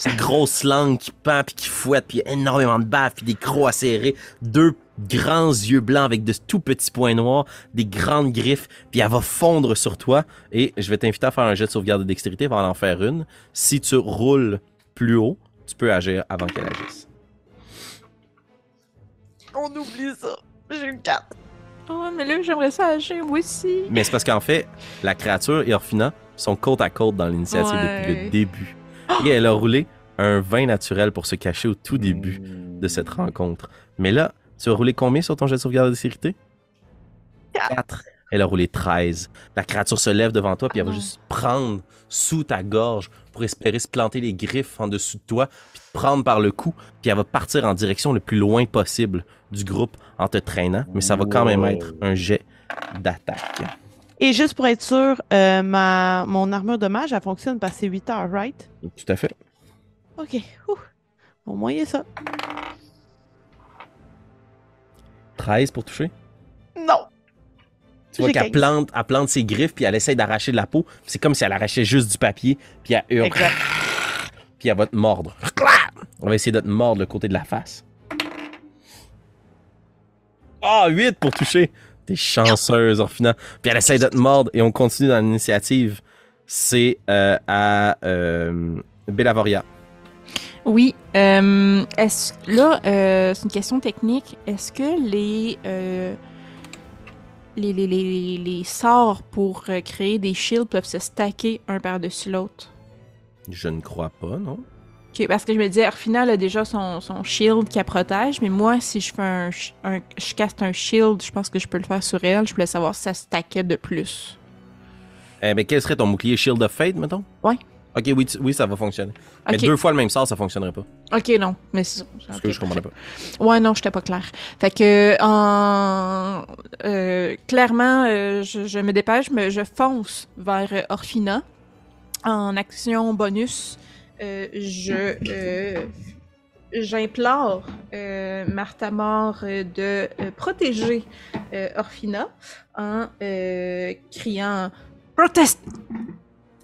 Cette grosse langue qui pend, puis qui fouette, puis énormément de bave, puis des crocs acérés, deux grands yeux blancs avec de tout petits points noirs, des grandes griffes, puis elle va fondre sur toi. Et je vais t'inviter à faire un jet de sauvegarde de dextérité avant d'en faire une. Si tu roules plus haut, tu peux agir avant qu'elle agisse. On oublie ça. J'ai eu 4. Oh, mais là, j'aimerais ça agir, moi aussi. Mais c'est parce qu'en fait, la créature et Orphina sont côte à côte dans l'initiative depuis le début. <gasps> Et elle a roulé un vin naturel pour se cacher au tout début de cette rencontre. Mais là, tu as roulé combien sur ton jet de sauvegarde de sécurité? 4. Elle a roulé 13. La créature se lève devant toi, puis elle va Ah. juste prendre sous ta gorge pour espérer se planter les griffes en dessous de toi, puis te prendre par le cou, puis elle va partir en direction le plus loin possible du groupe en te traînant, mais ça va quand même être un jet d'attaque. Et juste pour être sûr, euh, ma, mon armure de mage, elle fonctionne parce que c'est 8 heures, right? Tout à fait. OK. Ouh. Au moins, il y a ça. 13 pour toucher? Non! Tu vois qu'elle 15. plante, elle plante ses griffes, puis elle essaie d'arracher de la peau. C'est comme si elle arrachait juste du papier, puis elle hurle. <laughs> Puis elle va te mordre. On va essayer de te mordre le côté de la face. Ah, 8 pour toucher. T'es chanceuse, Orphina. Puis elle essaie de te mordre, et on continue dans l'initiative. C'est euh, à euh, Bellavoria. Oui. euh, est-ce là, euh, c'est une question technique. Est-ce que les, les, les, les, les sorts pour créer des shields peuvent se stacker un par-dessus l'autre? Je ne crois pas, non? Ok, parce que je me disais, Arfina elle a déjà son, son shield qui la protège, mais moi, si je fais un, je caste un shield, je pense que je peux le faire sur elle. Je voulais savoir si ça stackait de plus. Eh ben, quel serait ton bouclier Shield of Fate, mettons? Ouais. Ok, oui, tu- oui ça va fonctionner. Mais deux fois le même sort, ça fonctionnerait pas. ok, non, mais c'est Parce que je comprenais pas. Ouais, non, j'étais pas claire. Fait que, en, euh, clairement, euh, je, je me dépêche, mais je fonce vers Orphina. En action bonus, euh, je, euh, j'implore euh, Martha Mort de euh, protéger euh, Orphina en criant Proteste!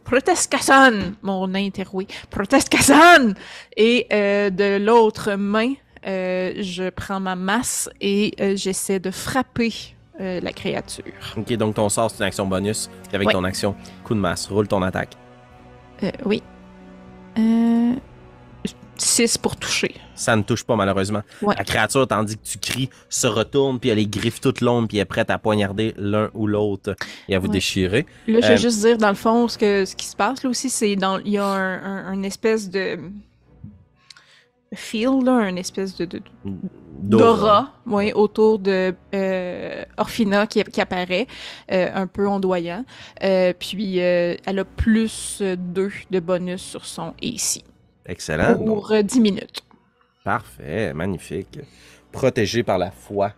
Proteste Cassan! Mon nain est roué. Proteste Cassan! Et de l'autre main, je prends ma masse et j'essaie de frapper euh, la créature. Ok, donc ton sort, c'est une action bonus. Avec Ouais. ton action, coup de masse, roule ton attaque. Euh, oui. Euh, 6 pour toucher. Ça ne touche pas, malheureusement. Ouais. La créature, tandis que tu cries, se retourne, puis elle les griffes toutes longues, puis elle est prête à poignarder l'un ou l'autre et à vous Ouais. déchirer. Là, je Euh, vais juste dire, dans le fond, ce, que, ce qui se passe là aussi, c'est dans. Il y a un, un- un espèce de. Feel, là, un espèce de. de- d'aura, oui, autour de euh, Orphina qui, qui apparaît, euh, un peu ondoyant. Euh, puis, elle a plus 2 de bonus sur son AC. Excellent. Pour euh, 10 minutes. Parfait, magnifique. Protégé par la foi.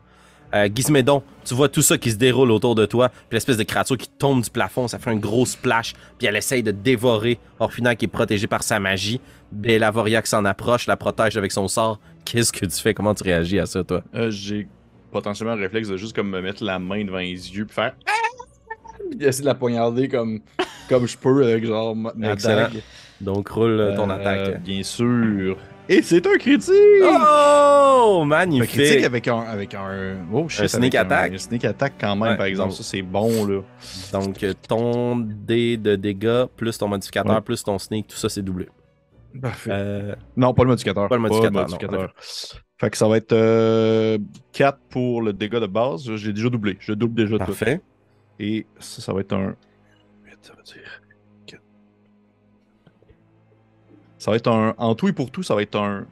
Euh, Gizmédon, tu vois tout ça qui se déroule autour de toi, puis l'espèce de créature qui tombe du plafond, ça fait un gros splash, puis elle essaye de dévorer Orphina qui est protégée par sa magie. Bellavoria qui s'en approche, la protège avec son sort. Qu'est-ce que tu fais? Comment tu réagis à ça, toi? Euh, J'ai potentiellement un réflexe de juste comme me mettre la main devant les yeux puis faire puis essayer de la poignarder comme, comme je peux avec genre Excellent. dague. Donc, roule ton Euh, attaque. Bien sûr. Et c'est un critique! Oh! Un Magnifique! critique avec un, avec un. Oh, shit, Un sneak avec attack. Un, sneak attack quand même, Ouais, par exemple. donc- Ça, c'est bon, là. Donc, euh, ton dé de dégâts, plus ton modificateur, Ouais. plus ton sneak, tout ça, c'est doublé. Parfait. Euh, Non, pas le modificateur. Pas le modificateur, non, Fait que ça va être euh, 4 pour le dégât de base. J'ai déjà doublé. Je double déjà tout. parfait. Et ça, ça va être un. 8, ça veut dire. Ça va être un. En tout et pour tout, ça va être un.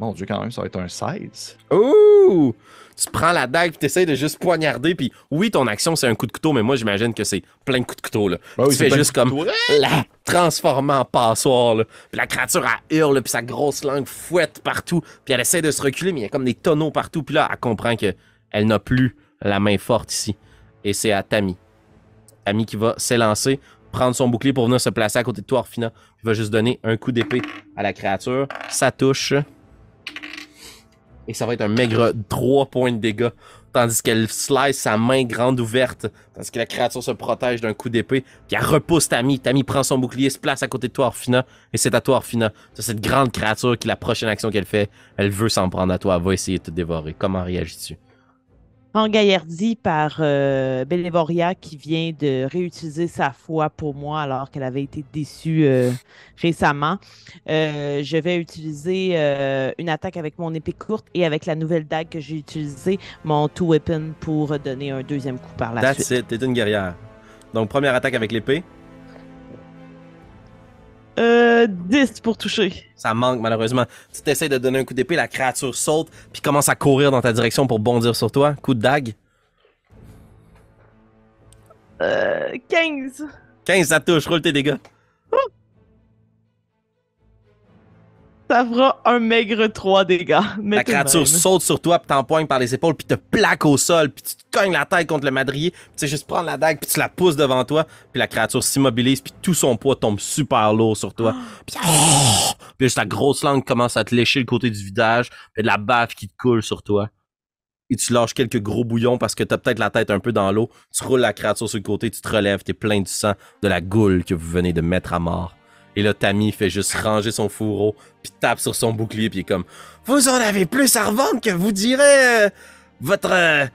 Mon dieu, quand même, ça va être un 16. Ouh! Tu prends la dague puis t'essayes de juste poignarder puis oui ton action c'est un coup de couteau mais moi j'imagine que c'est plein de coups de couteau là. Ben tu c'est fais juste comme couteau. <laughs> la transformer en passoire là. Puis la créature elle hurle puis sa grosse langue fouette partout puis elle essaie de se reculer mais il y a comme des tonneaux partout puis là elle comprend que elle n'a plus la main forte ici et c'est à Tammy. Tammy qui va s'élancer, prendre son bouclier pour venir se placer à côté de toi Orphina. Il va juste donner un coup d'épée à la créature, ça touche et ça va être un maigre 3 points de dégâts. Tandis qu'elle slice sa main grande ouverte, tandis que la créature se protège d'un coup d'épée, puis elle repousse Tammy. Tammy prend son bouclier, se place à côté de toi, Orphina, et c'est à toi, Orphina. C'est cette grande créature qui, la prochaine action qu'elle fait, elle veut s'en prendre à toi, elle va essayer de te dévorer. Comment réagis-tu? Engaillardie par euh, Bellevoria qui vient de réutiliser sa foi pour moi alors qu'elle avait été déçue euh, récemment. Euh, je vais utiliser euh, une attaque avec mon épée courte et avec la nouvelle dague que j'ai utilisée, mon two weapon pour donner un deuxième coup par la That's suite. it, t'es une guerrière. Donc, première attaque avec l'épée, Euh, 10 pour toucher. ça manque malheureusement. Tu t'essaies de donner un coup d'épée, la créature saute, puis commence à courir dans ta direction pour bondir sur toi. Coup de dague. Euh, 15. 15, ça touche, roule tes dégâts. Ça fera un maigre 3 dégâts. mais La créature saute sur toi, puis t'empoignes par les épaules, puis te plaque au sol, puis tu te cognes la tête contre le madrier, puis tu sais juste prendre la dague, puis tu la pousses devant toi, puis la créature s'immobilise, puis tout son poids tombe super lourd sur toi. <gasps> Puis, oh! Puis juste la grosse langue commence à te lécher le côté du visage, puis de la bave qui te coule sur toi. Et tu lâches quelques gros bouillons parce que t'as peut-être la tête un peu dans l'eau. Tu roules la créature sur le côté, tu te relèves, t'es plein du sang de la goule que vous venez de mettre à mort. Et là, Tammy fait juste ranger son fourreau, puis tape sur son bouclier, puis est comme Vous en avez plus à revendre que vous direz euh, votre. euh,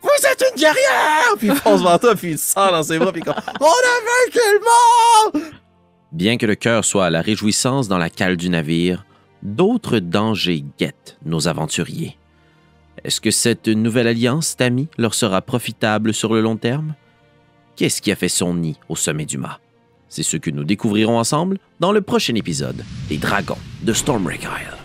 vous êtes une guerrière! Puis il fonce vers toi, puis il sort dans ses bras, puis comme On a vaincu le mort! Bien que le cœur soit à la réjouissance dans la cale du navire, d'autres dangers guettent nos aventuriers. Est-ce que cette nouvelle alliance, Tammy, leur sera profitable sur le long terme? Qu'est-ce qui a fait son nid au sommet du mât? C'est ce que nous découvrirons ensemble dans le prochain épisode des Dragons de Stormbreak Isle.